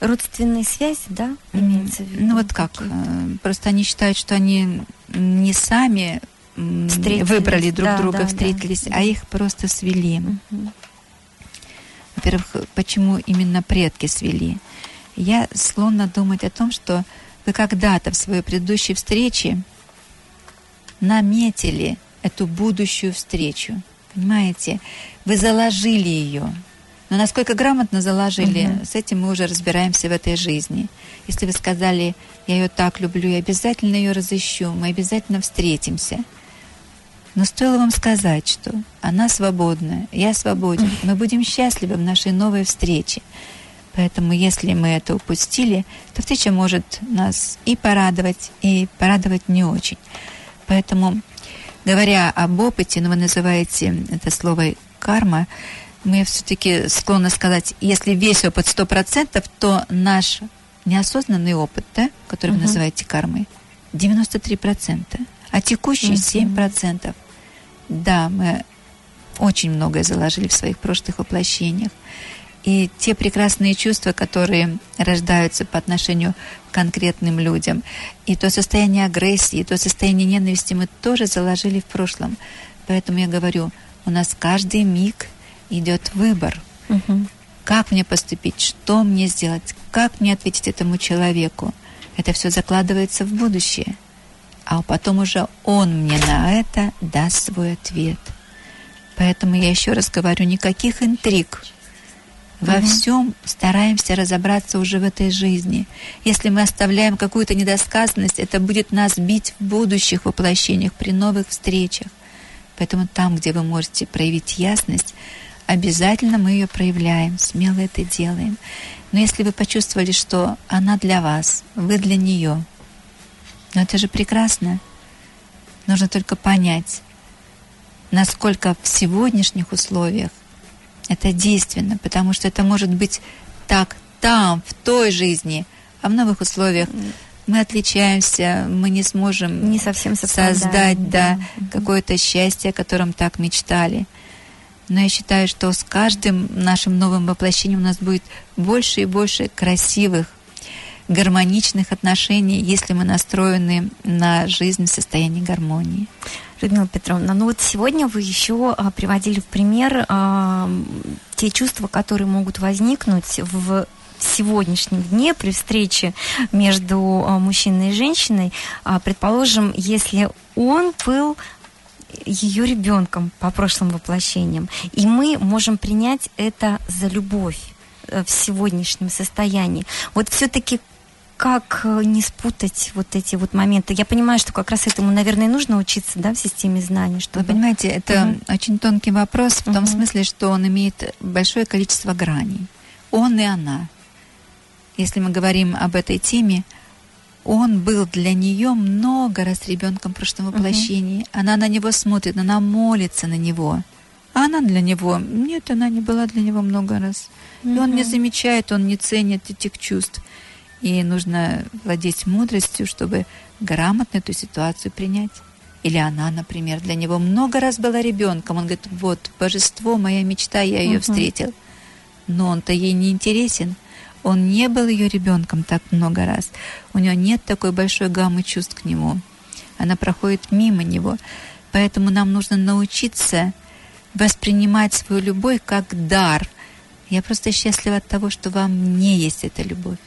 Родственные связи, да, имеется в виду? Ну вот как, э, просто они считают, что они не сами выбрали друг да, друга, да, встретились, да. а их просто свели. Мгм. Во-первых, почему именно предки свели? Я склонна думать о том, что вы когда-то в своей предыдущей встрече наметили эту будущую встречу. Понимаете? Вы заложили ее. Но насколько грамотно заложили, Мгм. с этим мы уже разбираемся в этой жизни. Если вы сказали, я ее так люблю, я обязательно ее разыщу, мы обязательно встретимся. Но стоило вам сказать, что она свободна, я свободен, мы будем счастливы в нашей новой встрече. Поэтому если мы это упустили, то встреча может нас и порадовать, и порадовать не очень. Поэтому, говоря об опыте, ну, вы называете это слово карма, мы все-таки склонны сказать, если весь опыт 100%, то наш неосознанный опыт, да, который вы называете кармой, 93%, а текущий Мгм. 7%. Да, мы очень многое заложили в своих прошлых воплощениях. И те прекрасные чувства, которые рождаются по отношению к конкретным людям, и то состояние агрессии, и то состояние ненависти мы тоже заложили в прошлом. Поэтому я говорю, у нас каждый миг идет выбор. Мгм. Как мне поступить, что мне сделать, как мне ответить этому человеку. Это все закладывается в будущее. А потом уже он мне на это даст свой ответ. Поэтому я еще раз говорю, никаких интриг. Во Мгм. всем стараемся разобраться уже в этой жизни. Если мы оставляем какую-то недосказанность, это будет нас бить в будущих воплощениях, при новых встречах. Поэтому там, где вы можете проявить ясность, обязательно мы ее проявляем, смело это делаем. Но если вы почувствовали, что она для вас, вы для нее, ну это же прекрасно. Нужно только понять, насколько в сегодняшних условиях это действенно, потому что это может быть так там, в той жизни, а в новых условиях мы отличаемся, мы не сможем Не совсем создать да, да. какое-то счастье, о котором так мечтали. Но я считаю, что с каждым нашим новым воплощением у нас будет больше и больше красивых, гармоничных отношений, если мы настроены на жизнь в состоянии гармонии. Людмила Петровна, ну вот сегодня вы еще а, приводили в пример а, те чувства, которые могут возникнуть в сегодняшнем дне при встрече между а, мужчиной и женщиной. А, предположим, если он был ее ребенком по прошлым воплощениям, и мы можем принять это за любовь э, в сегодняшнем состоянии. Вот все-таки как э, не спутать вот эти вот моменты? Я понимаю, что как раз этому, наверное, нужно учиться, да, в системе знаний, чтобы... Вы понимаете, это Мгм. очень тонкий вопрос в том Мгм. смысле, что он имеет большое количество граней. Он и она. Если мы говорим об этой теме, он был для нее много раз ребенком в прошлом воплощении. Она на него смотрит, она молится на него. А она для него, нет, она не была для него много раз. И он не замечает, он не ценит этих чувств. И нужно владеть мудростью, чтобы грамотно эту ситуацию принять. Или она, например, для него много раз была ребенком. Он говорит, вот, божество, моя мечта, я ее Мгм. встретил. Но он-то ей не интересен. Он не был ее ребенком так много раз. У нее нет такой большой гаммы чувств к нему. Она проходит мимо него. Поэтому нам нужно научиться воспринимать свою любовь как дар. Я просто счастлива от того, что вам не есть эта любовь.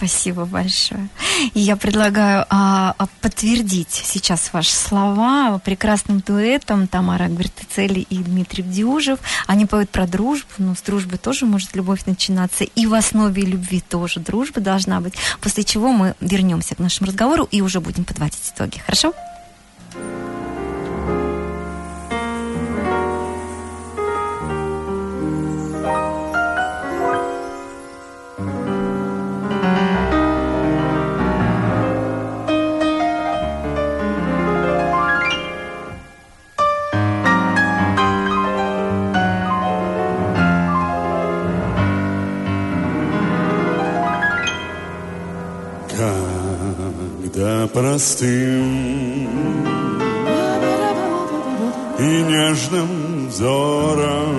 Спасибо большое. И я предлагаю а, а, подтвердить сейчас ваши слова прекрасным дуэтом Тамара Гвертицели и Дмитрий Бдюжев. Они поют про дружбу, но с дружбы тоже может любовь начинаться, и в основе любви тоже дружба должна быть. После чего мы вернемся к нашему разговору и уже будем подводить итоги. Хорошо? Когда простым и нежным взором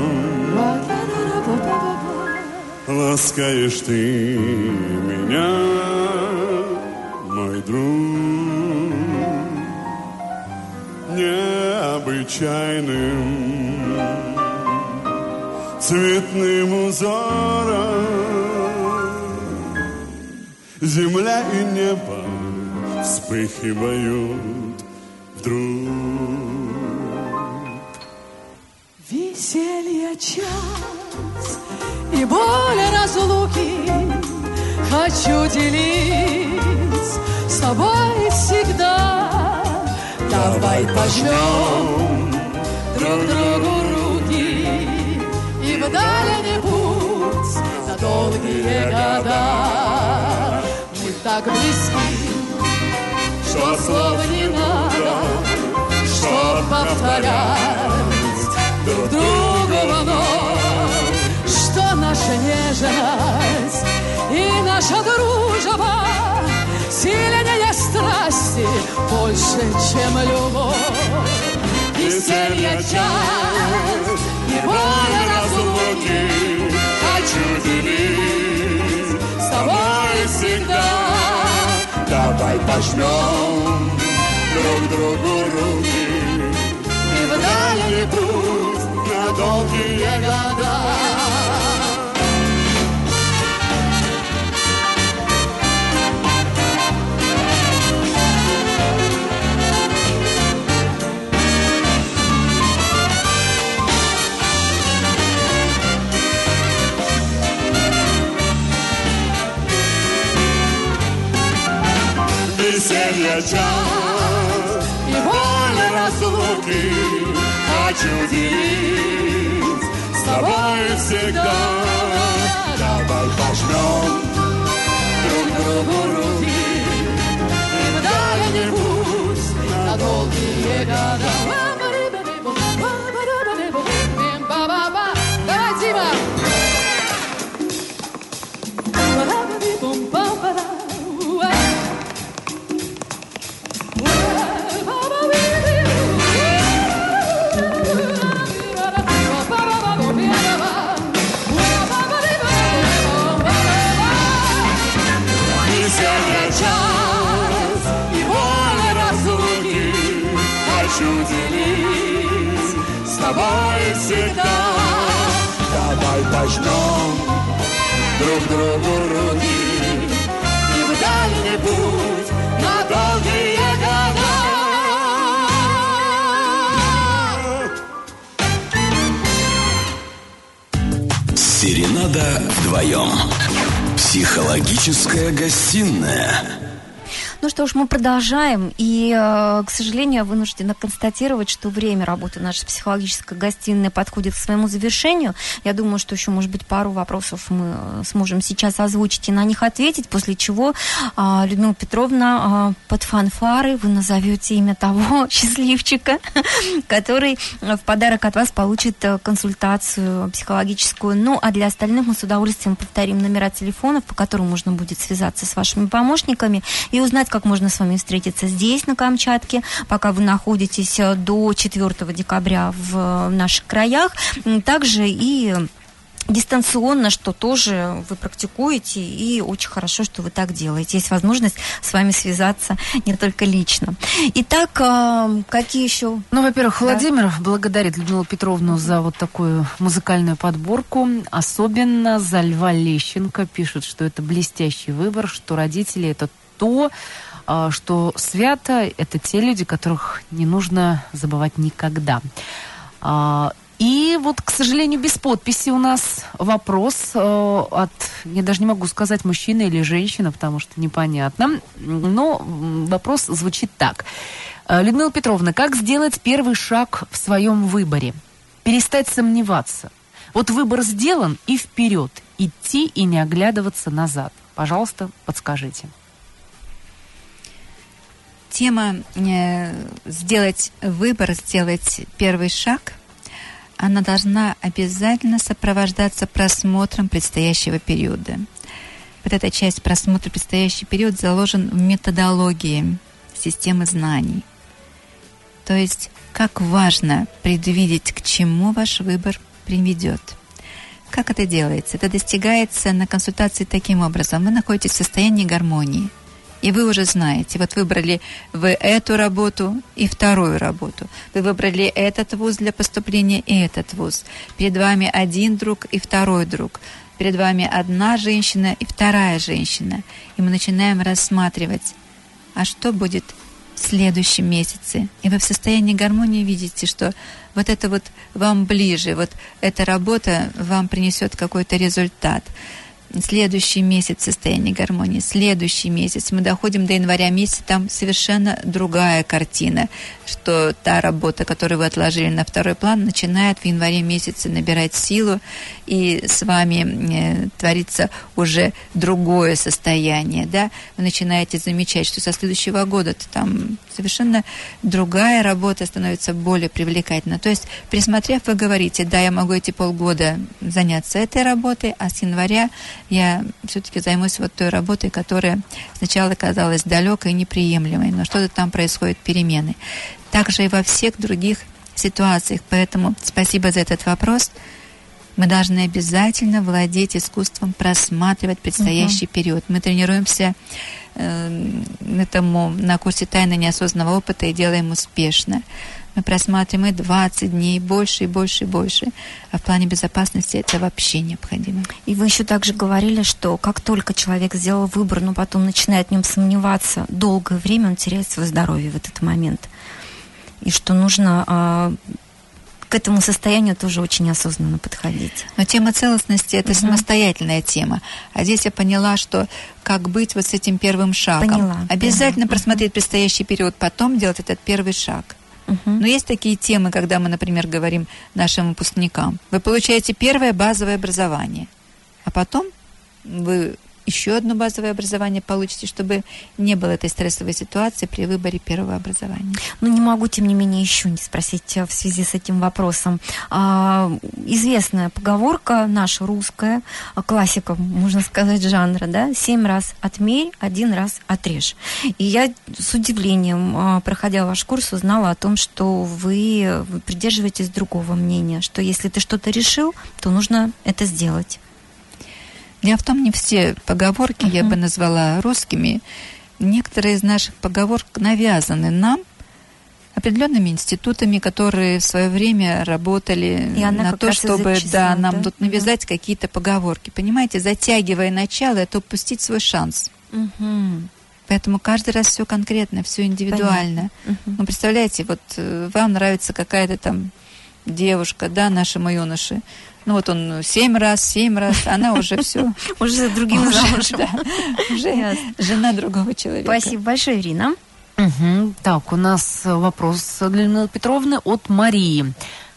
ласкаешь ты меня, мой друг, необычайным цветным узором. Земля и небо вспыхивают вдруг. Веселье час и боль разлуки Хочу делить с тобой всегда. Давай пожмем друг другу руки И в дальний путь на долгие года. Мы так близки, что слов не надо Что повторять. Друг другу вновь, что наша нежность и наша дружба. Сильнее страсти, больше, чем любовь. Веселье час и боль разлуки хочу делить Давай пожмем друг другу руки друг другу руки и в дальний путь на долгие года. Серенада вдвоем. Психологическая гостиная. Ну что ж, мы продолжаем. И, э, к сожалению, вынуждена констатировать, что время работы нашей психологической гостиной подходит к своему завершению. Я думаю, что еще, может быть, пару вопросов мы э, сможем сейчас озвучить и на них ответить, после чего, а, Людмила Петровна, а, под фанфары вы назовете имя того счастливчика, который в подарок от вас получит э, консультацию психологическую. Ну, а для остальных мы с удовольствием повторим номера телефонов, по которым можно будет связаться с вашими помощниками и узнать, как можно с вами встретиться здесь, на Камчатке, пока вы находитесь э, до 4 декабря в э, наших краях. Также и дистанционно, что тоже вы практикуете, и очень хорошо, что вы так делаете. Есть возможность с вами связаться не только лично. Итак, э, какие еще? Ну, во-первых, Да. Владимир благодарит Людмилу Петровну за вот такую музыкальную подборку. Особенно за Льва Лещенко. Пишет, что это блестящий выбор, что родители это то, а, что свято, это те люди, которых не нужно забывать никогда. А, И вот, к сожалению, без подписи у нас вопрос э, от, я даже не могу сказать, мужчина или женщина, потому что непонятно. Но вопрос звучит так. Людмила Петровна, как сделать первый шаг в своем выборе? Перестать сомневаться. Вот выбор сделан и вперед. Идти и не оглядываться назад. Пожалуйста, подскажите. Тема э, сделать выбор, сделать первый шаг, она должна обязательно сопровождаться просмотром предстоящего периода. Вот эта часть просмотра предстоящий период заложен в методологии системы знаний. То есть, как важно предвидеть, к чему ваш выбор приведет. Как это делается? Это достигается на консультации таким образом. Вы находитесь в состоянии гармонии. И вы уже знаете, вот выбрали вы эту работу и вторую работу. Вы выбрали этот вуз для поступления и этот вуз. Перед вами один друг и второй друг. Перед вами одна женщина и вторая женщина. И мы начинаем рассматривать, а что будет в следующем месяце. И вы в состоянии гармонии видите, что вот это вот вам ближе, вот эта работа вам принесет какой-то результат следующий месяц состояние гармонии, следующий месяц. Мы доходим до января месяца, там совершенно другая картина, что та работа, которую вы отложили на второй план, начинает в январе месяце набирать силу, и с вами э, творится уже другое состояние, да, вы начинаете замечать, что со следующего года там совершенно другая работа становится более привлекательна. То есть, присмотрев, вы говорите, да, я могу эти полгода заняться этой работой, а с января я все-таки займусь вот той работой, которая сначала казалась далекой и неприемлемой, но что-то там происходит, перемены. Также и во всех других ситуациях. Поэтому спасибо за этот вопрос. Мы должны обязательно владеть искусством просматривать предстоящий угу. период. Мы тренируемся э, этому на курсе тайны неосознанного опыта и делаем успешно. Мы просматриваем и 20 дней, больше, и больше, и больше. А в плане безопасности это вообще необходимо. И вы еще также говорили, что как только человек сделал выбор, но потом начинает в нем сомневаться, долгое время он теряет свое здоровье в этот момент. И что нужно а, к этому состоянию тоже очень осознанно подходить. Но тема целостности это угу. самостоятельная тема. А здесь я поняла, что как быть вот с этим первым шагом. Поняла. Обязательно угу. просмотреть предстоящий период, потом делать этот первый шаг. Но есть такие темы, когда мы, например, говорим нашим выпускникам. Вы получаете первое базовое образование, а потом вы еще одно базовое образование получите, чтобы не было этой стрессовой ситуации при выборе первого образования. Ну, не могу, тем не менее, еще не спросить э, в связи с этим вопросом. А, известная поговорка наша русская, а, классика, можно сказать, жанра, да, семь раз отмерь, один раз отрежь. И я с удивлением, а, проходя ваш курс, узнала о том, что вы придерживаетесь другого мнения, что если ты что-то решил, то нужно это сделать. Дело в том, не все поговорки uh-huh. я бы назвала русскими. Некоторые из наших поговорок навязаны нам определенными институтами, которые в свое время работали и на то, чтобы да, нам да? тут навязать uh-huh. какие-то поговорки. Понимаете, затягивая начало, это упустить свой шанс. Uh-huh. Поэтому каждый раз все конкретно, все индивидуально. Uh-huh. Ну, представляете, вот э, вам нравится какая-то там девушка, да, нашему юноше. Ну вот он семь раз, семь раз, она уже все. Уже за другим замужем. Уже жена другого человека. Спасибо большое, Ирина. Так, у нас вопрос для Людмилы Петровны от Марии.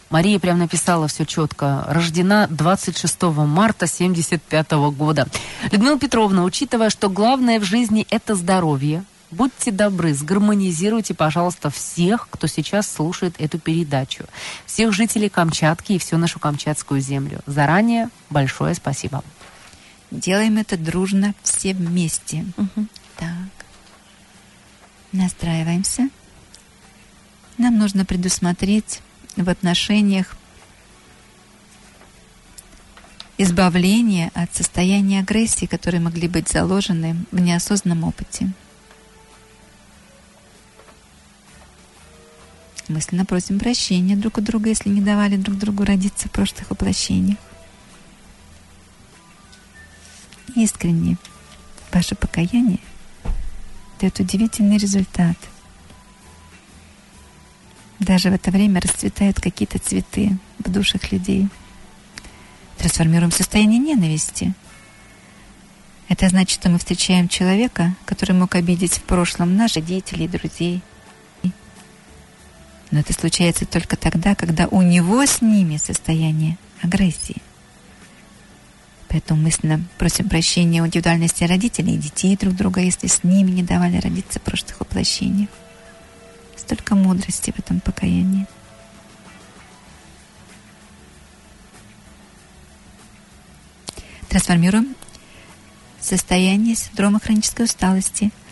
Мария прям написала все четко. Рождена 26 марта 75 года. Людмила Петровна, учитывая, что главное в жизни это здоровье, Будьте добры, сгармонизируйте, пожалуйста, всех, кто сейчас слушает эту передачу. Всех жителей Камчатки и всю нашу Камчатскую землю. Заранее большое спасибо. Делаем это дружно все вместе. Угу. Так. Настраиваемся. Нам нужно предусмотреть в отношениях избавление от состояния агрессии, которые могли быть заложены в неосознанном опыте. Мысленно просим прощения друг у друга, если не давали друг другу родиться в прошлых воплощениях. Искренне ваше покаяние дает удивительный результат. Даже в это время расцветают какие-то цветы в душах людей. Трансформируем состояние ненависти. Это значит, что мы встречаем человека, который мог обидеть в прошлом наших родителей, друзей – но это случается только тогда, когда у него с ними состояние агрессии. Поэтому мысленно просим прощения у индивидуальности родителей и детей друг друга, если с ними не давали родиться в прошлых воплощениях. Столько мудрости в этом покаянии. Трансформируем состояние синдрома хронической усталости –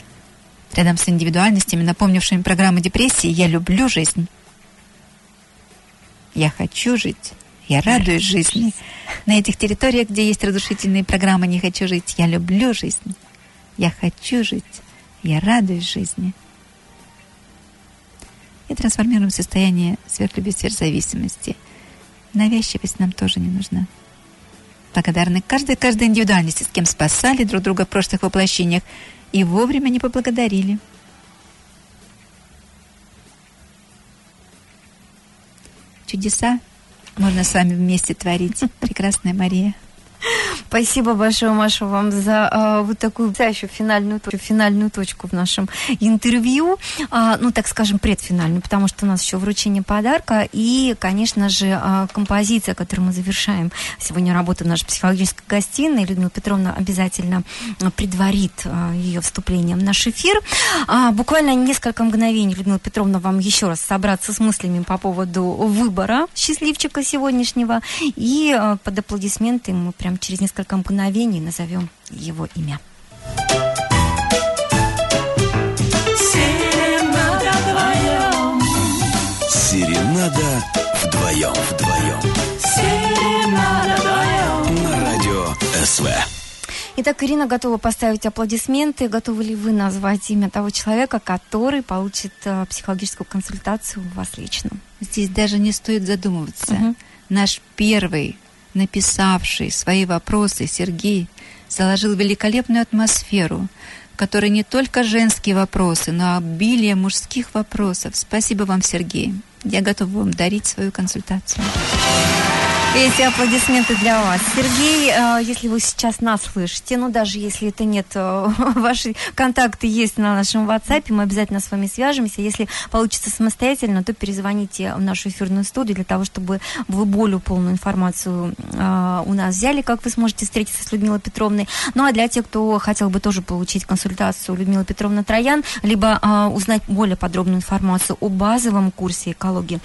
Рядом с индивидуальностями, напомнившими программы депрессии, я люблю жизнь. Я хочу жить. Я радуюсь жизни. На этих территориях, где есть разрушительные программы «Не хочу жить», я люблю жизнь. Я хочу жить. Я радуюсь жизни. И трансформируем состояние сверхлюбви, сверхзависимости. Навязчивость нам тоже не нужна. Благодарны каждой, каждой индивидуальности, с кем спасали друг друга в прошлых воплощениях и вовремя не поблагодарили. Чудеса можно с вами вместе творить. Прекрасная Мария. Спасибо большое, Маша, вам за а, вот такую настоящую финальную, финальную точку в нашем интервью. А, ну, так скажем, предфинальную, потому что у нас еще вручение подарка. И, конечно же, а, композиция, которую мы завершаем сегодня работу нашей психологической гостиной. Людмила Петровна обязательно предварит а, ее вступлением в наш эфир. А, буквально несколько мгновений, Людмила Петровна, вам еще раз собраться с мыслями по поводу выбора счастливчика сегодняшнего. И а, под аплодисменты мы прям через несколько несколько мгновений назовем его имя. Серенада вдвоем. Серенада вдвоем. Вдвоем. Серенада вдвоем. На радио СВ. Итак, Ирина готова поставить аплодисменты. Готовы ли вы назвать имя того человека, который получит э, психологическую консультацию у вас лично? Здесь даже не стоит задумываться. Угу. Наш первый написавший свои вопросы Сергей заложил великолепную атмосферу, в которой не только женские вопросы, но обилие мужских вопросов. Спасибо вам, Сергей. Я готова вам дарить свою консультацию. Эти аплодисменты для вас. Сергей, э, если вы сейчас нас слышите, ну даже если это нет, э, ваши контакты есть на нашем WhatsApp, мы обязательно с вами свяжемся. Если получится самостоятельно, то перезвоните в нашу эфирную студию для того, чтобы вы более полную информацию э, у нас взяли, как вы сможете встретиться с Людмилой Петровной. Ну а для тех, кто хотел бы тоже получить консультацию Людмилы Петровны Троян, либо узнать более подробную информацию о базовом курсе экологии,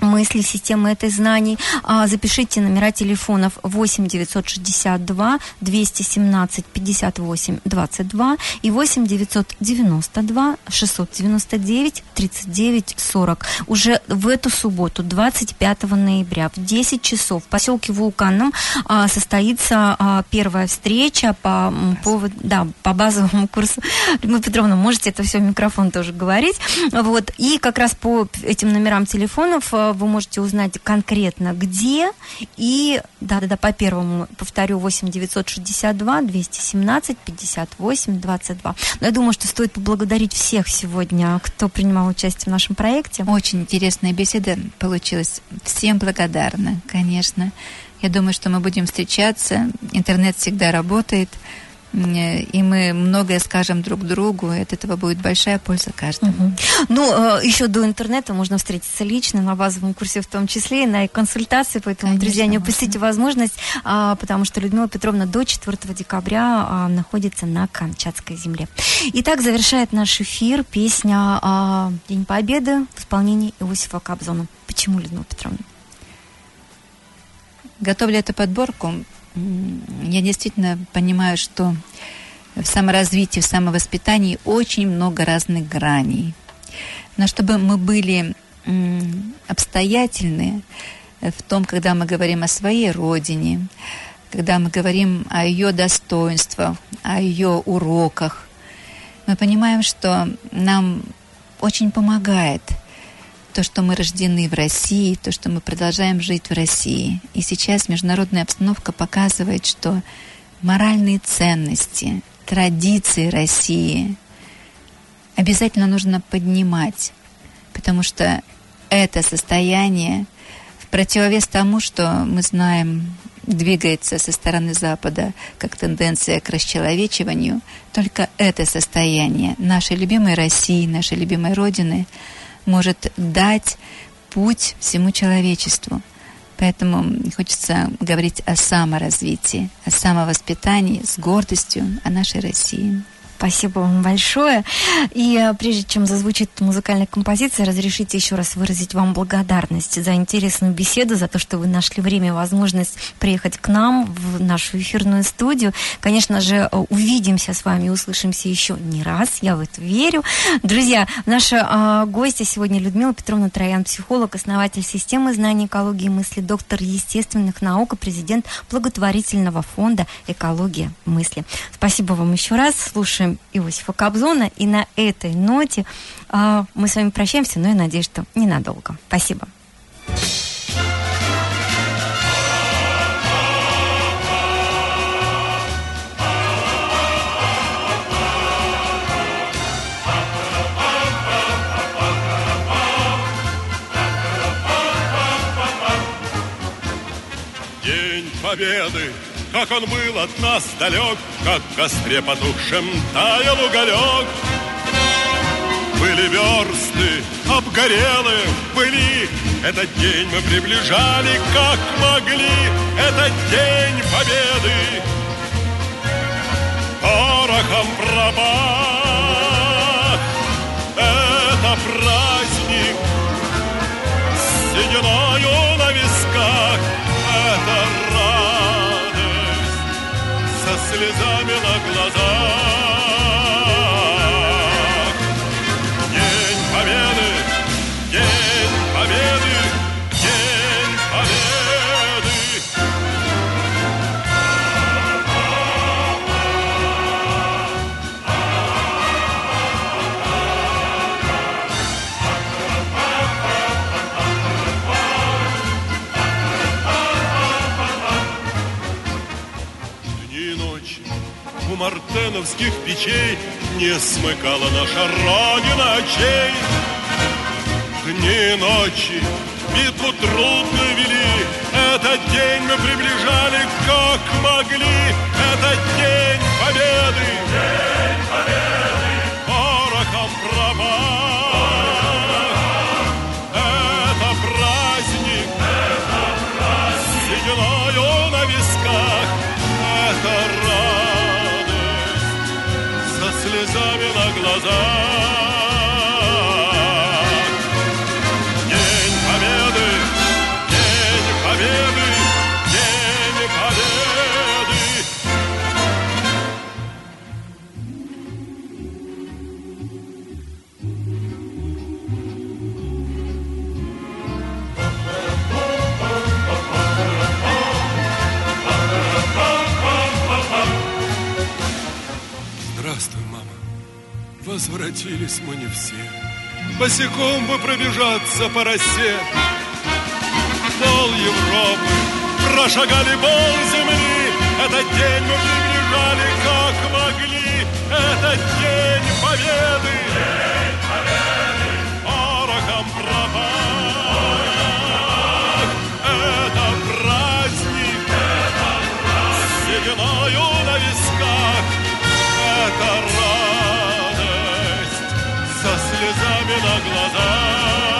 мысли, системы этой знаний. А, запишите номера телефонов 8 962 217 58 22 и 8 992 699 39 40. Уже в эту субботу, 25 ноября, в 10 часов в поселке Вулканном а, состоится а, первая встреча по поводу, да, по базовому курсу. Людмила Петровна, можете это все в микрофон тоже говорить. Вот. И как раз по этим номерам телефонов вы можете узнать конкретно где. И, да-да-да, по первому, повторю, 8 962 217 58 22. Но я думаю, что стоит поблагодарить всех сегодня, кто принимал участие в нашем проекте. Очень интересная беседа получилась. Всем благодарна, конечно. Я думаю, что мы будем встречаться. Интернет всегда работает и мы многое скажем друг другу, и от этого будет большая польза каждому. Угу. Ну, э, еще до интернета можно встретиться лично, на базовом курсе в том числе, и на консультации, поэтому, Конечно, друзья, не упустите можно. возможность, а, потому что Людмила Петровна до 4 декабря а, находится на Камчатской земле. Итак, завершает наш эфир песня а, «День Победы» в исполнении Иосифа Кобзона. Почему, Людмила Петровна? Готовлю эту подборку я действительно понимаю, что в саморазвитии, в самовоспитании очень много разных граней. Но чтобы мы были обстоятельны в том, когда мы говорим о своей родине, когда мы говорим о ее достоинствах, о ее уроках, мы понимаем, что нам очень помогает – то, что мы рождены в России, то, что мы продолжаем жить в России. И сейчас международная обстановка показывает, что моральные ценности, традиции России обязательно нужно поднимать, потому что это состояние в противовес тому, что мы знаем двигается со стороны Запада как тенденция к расчеловечиванию, только это состояние нашей любимой России, нашей любимой Родины – может дать путь всему человечеству. Поэтому хочется говорить о саморазвитии, о самовоспитании с гордостью о нашей России. Спасибо вам большое. И э, прежде чем зазвучит музыкальная композиция, разрешите еще раз выразить вам благодарность за интересную беседу, за то, что вы нашли время и возможность приехать к нам в нашу эфирную студию. Конечно же, э, увидимся с вами, услышимся еще не раз, я в это верю. Друзья, наша э, гостья сегодня Людмила Петровна Троян, психолог, основатель системы знаний экологии и мысли, доктор естественных наук и президент благотворительного фонда «Экология мысли». Спасибо вам еще раз. Слушаем слушаем Иосифа Кобзона. И на этой ноте э, мы с вами прощаемся, но я надеюсь, что ненадолго. Спасибо. День Победы как он был от нас далек, как в костре потухшем таял уголек. Были версты, обгорелые были, этот день мы приближали, как могли, этот день победы. Порохом пропах, это праздник, сединою слезами на глазах. Мартеновских печей Не смыкала наша Родина очей. Дни и ночи битву трудно вели, Этот день мы приближали, как могли, Этот день победы. День победы. Слезами на возвратились мы не все. Босиком бы пробежаться по росе. Пол Европы прошагали пол земли. Этот день мы приближали, как могли. Этот день победы. На